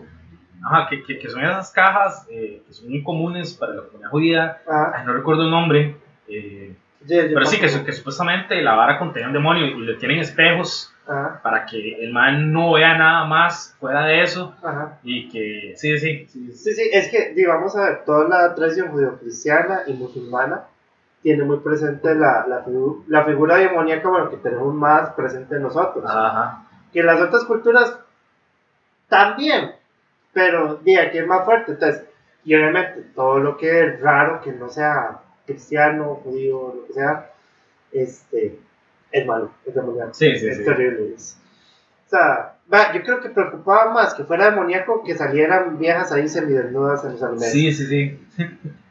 S2: ajá, que, que, que son esas cajas eh, que son muy comunes para la comunidad judía.
S3: Ajá,
S2: Ay, no recuerdo el nombre. eh,
S3: sí,
S2: pero sí, que, que supuestamente la vara contenía un demonio y le tienen espejos
S3: Ajá,
S2: para que el man no vea nada más fuera de eso
S3: ajá.
S2: y que sí, sí, sí, sí.
S3: Sí, sí, es que, digo, vamos a ver, toda la tradición judío-cristiana y musulmana tiene muy presente la, la, figu- la figura demoníaca, bueno, que tenemos más presente en nosotros.
S2: Ajá.
S3: que las otras culturas también, pero de aquí es más fuerte. Entonces, y obviamente todo lo que es raro, que no sea cristiano, judío, lo que sea, este, es malo, es demoníaco.
S2: Sí, sí,
S3: es
S2: sí.
S3: terrible. es- o esta. Va, yo creo que preocupaba más que fuera demoníaco que salieran viejas ahí semidesnudas en los animes.
S2: Sí, sí, sí.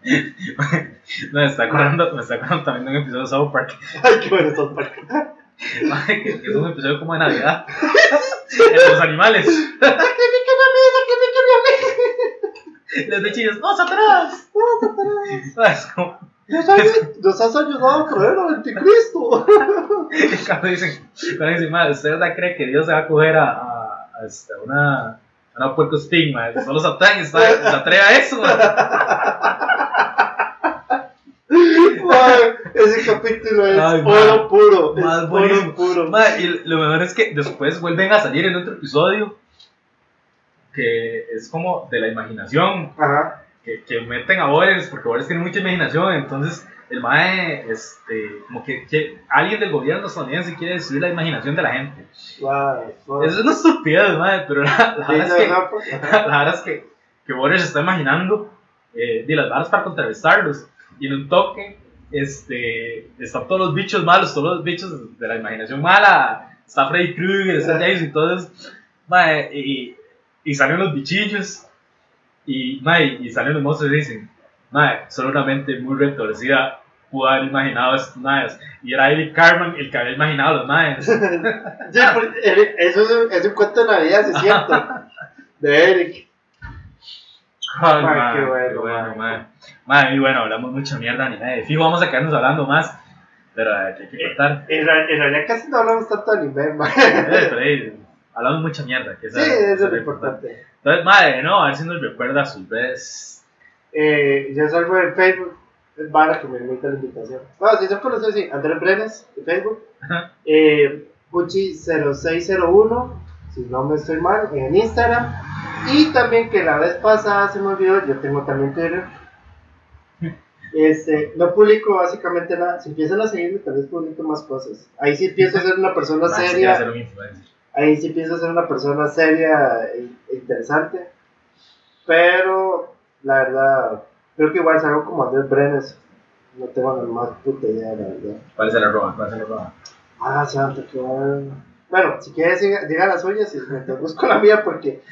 S2: me está acordando, me está acordando también de un episodio de South Park.
S3: Ay, qué bueno South Park.
S2: que, que es un episodio como de Navidad. en los animales.
S3: ¡Que que
S2: Los bichillos, ¡vamos atrás! Es como,
S3: Nos has, nos has ayudado a traer al anticristo.
S2: cuando dicen, cuando dicen, madre, ¿usted verdad cree que Dios se va a coger a, a, a este, una, a una puerco sting, madre? Solo Satán se atreve a eso, madre.
S3: Ese capítulo es
S2: Ay,
S3: oro
S2: man.
S3: puro. Es
S2: Más
S3: oro puro.
S2: Madre, y lo mejor es que después vuelven a salir en otro episodio que es como de la imaginación,
S3: Ajá.
S2: que, que meten a Boris, porque Boris tiene mucha imaginación, entonces el mae, este, como que, que alguien del gobierno estadounidense quiere destruir la imaginación de la gente.
S3: Wow, wow.
S2: Eso es una estupidez, mae, pero la, la verdad es que,
S3: pues, ajá.
S2: la verdad es que, que Boris está imaginando eh, de las varas para contrarrestarlos, y en un toque, este, están todos los bichos malos, todos los bichos de la imaginación mala, está Freddy Krueger, está. Jason eso, mae, y, y salen los bichillos, y, y salen los monstruos y dicen, mae, solo una mente muy retorcida pudo haber imaginado estos maes, y era Eric Carman el que había imaginado los maes.
S3: Sí, eso es un, es un cuento de Navidad, es cierto. De Eric.
S2: Ay,
S3: qué bueno,
S2: qué bueno,
S3: mae.
S2: Mae, y bueno, hablamos mucha mierda ni nada. Fijo, vamos a quedarnos hablando más, pero eh, hay que cortar.
S3: En, realidad casi no hablamos tanto anime, man.
S2: Eh, pero ahí, hablamos mucha mierda. Que
S3: Sí, eso es lo importante.
S2: Entonces, madre, no, a ver si nos recuerda sus redes.
S3: Eh, yo salgo en Facebook. Es vara que me limita la invitación. Bueno, si son conocidos, sí. Andrés Brenes, de Facebook.
S2: Ajá.
S3: Eh, Puchi0601, si no me estoy mal, en Instagram. Y también que la vez pasada se me olvidó, yo tengo también Twitter. Este, no publico básicamente nada. Si empiezan a seguirme, tal vez publico más cosas. Ahí sí pienso ser una persona
S2: quiere
S3: seria.
S2: ser un influencer.
S3: Ahí sí pienso ser una persona seria e e interesante. Pero, la verdad, creo que igual salgo como Andrés Brenes. No tengo la más puta idea, la verdad.
S2: ¿Cuál es el arroba? ¿Cuál es el arroba?
S3: Ah, santo, que bueno. Bueno, si quieres, diga diga las suyas te busco la mía porque.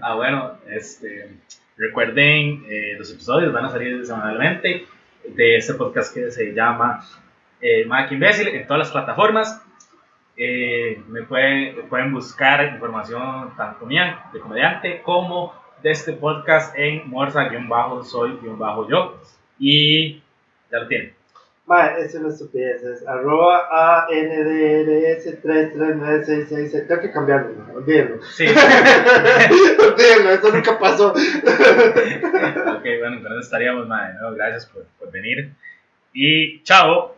S2: Ah, bueno, este, recuerden, eh, los episodios van a salir semanalmente de este podcast que se llama eh, Mac Imbécil en todas las plataformas. Eh, me pueden, pueden buscar información tanto mía, de comediante, como de este podcast en morsa-soy-yo. Y ya lo tienen.
S3: Vale, es una estupidez. Es arroba ANDRS339666. Tengo que cambiarlo, ¿no? olvídenlo.
S2: Sí.
S3: olvídenlo, eso nunca pasó.
S2: ok, bueno, entonces estaríamos, madre, ¿no? Gracias por, por venir. Y chao.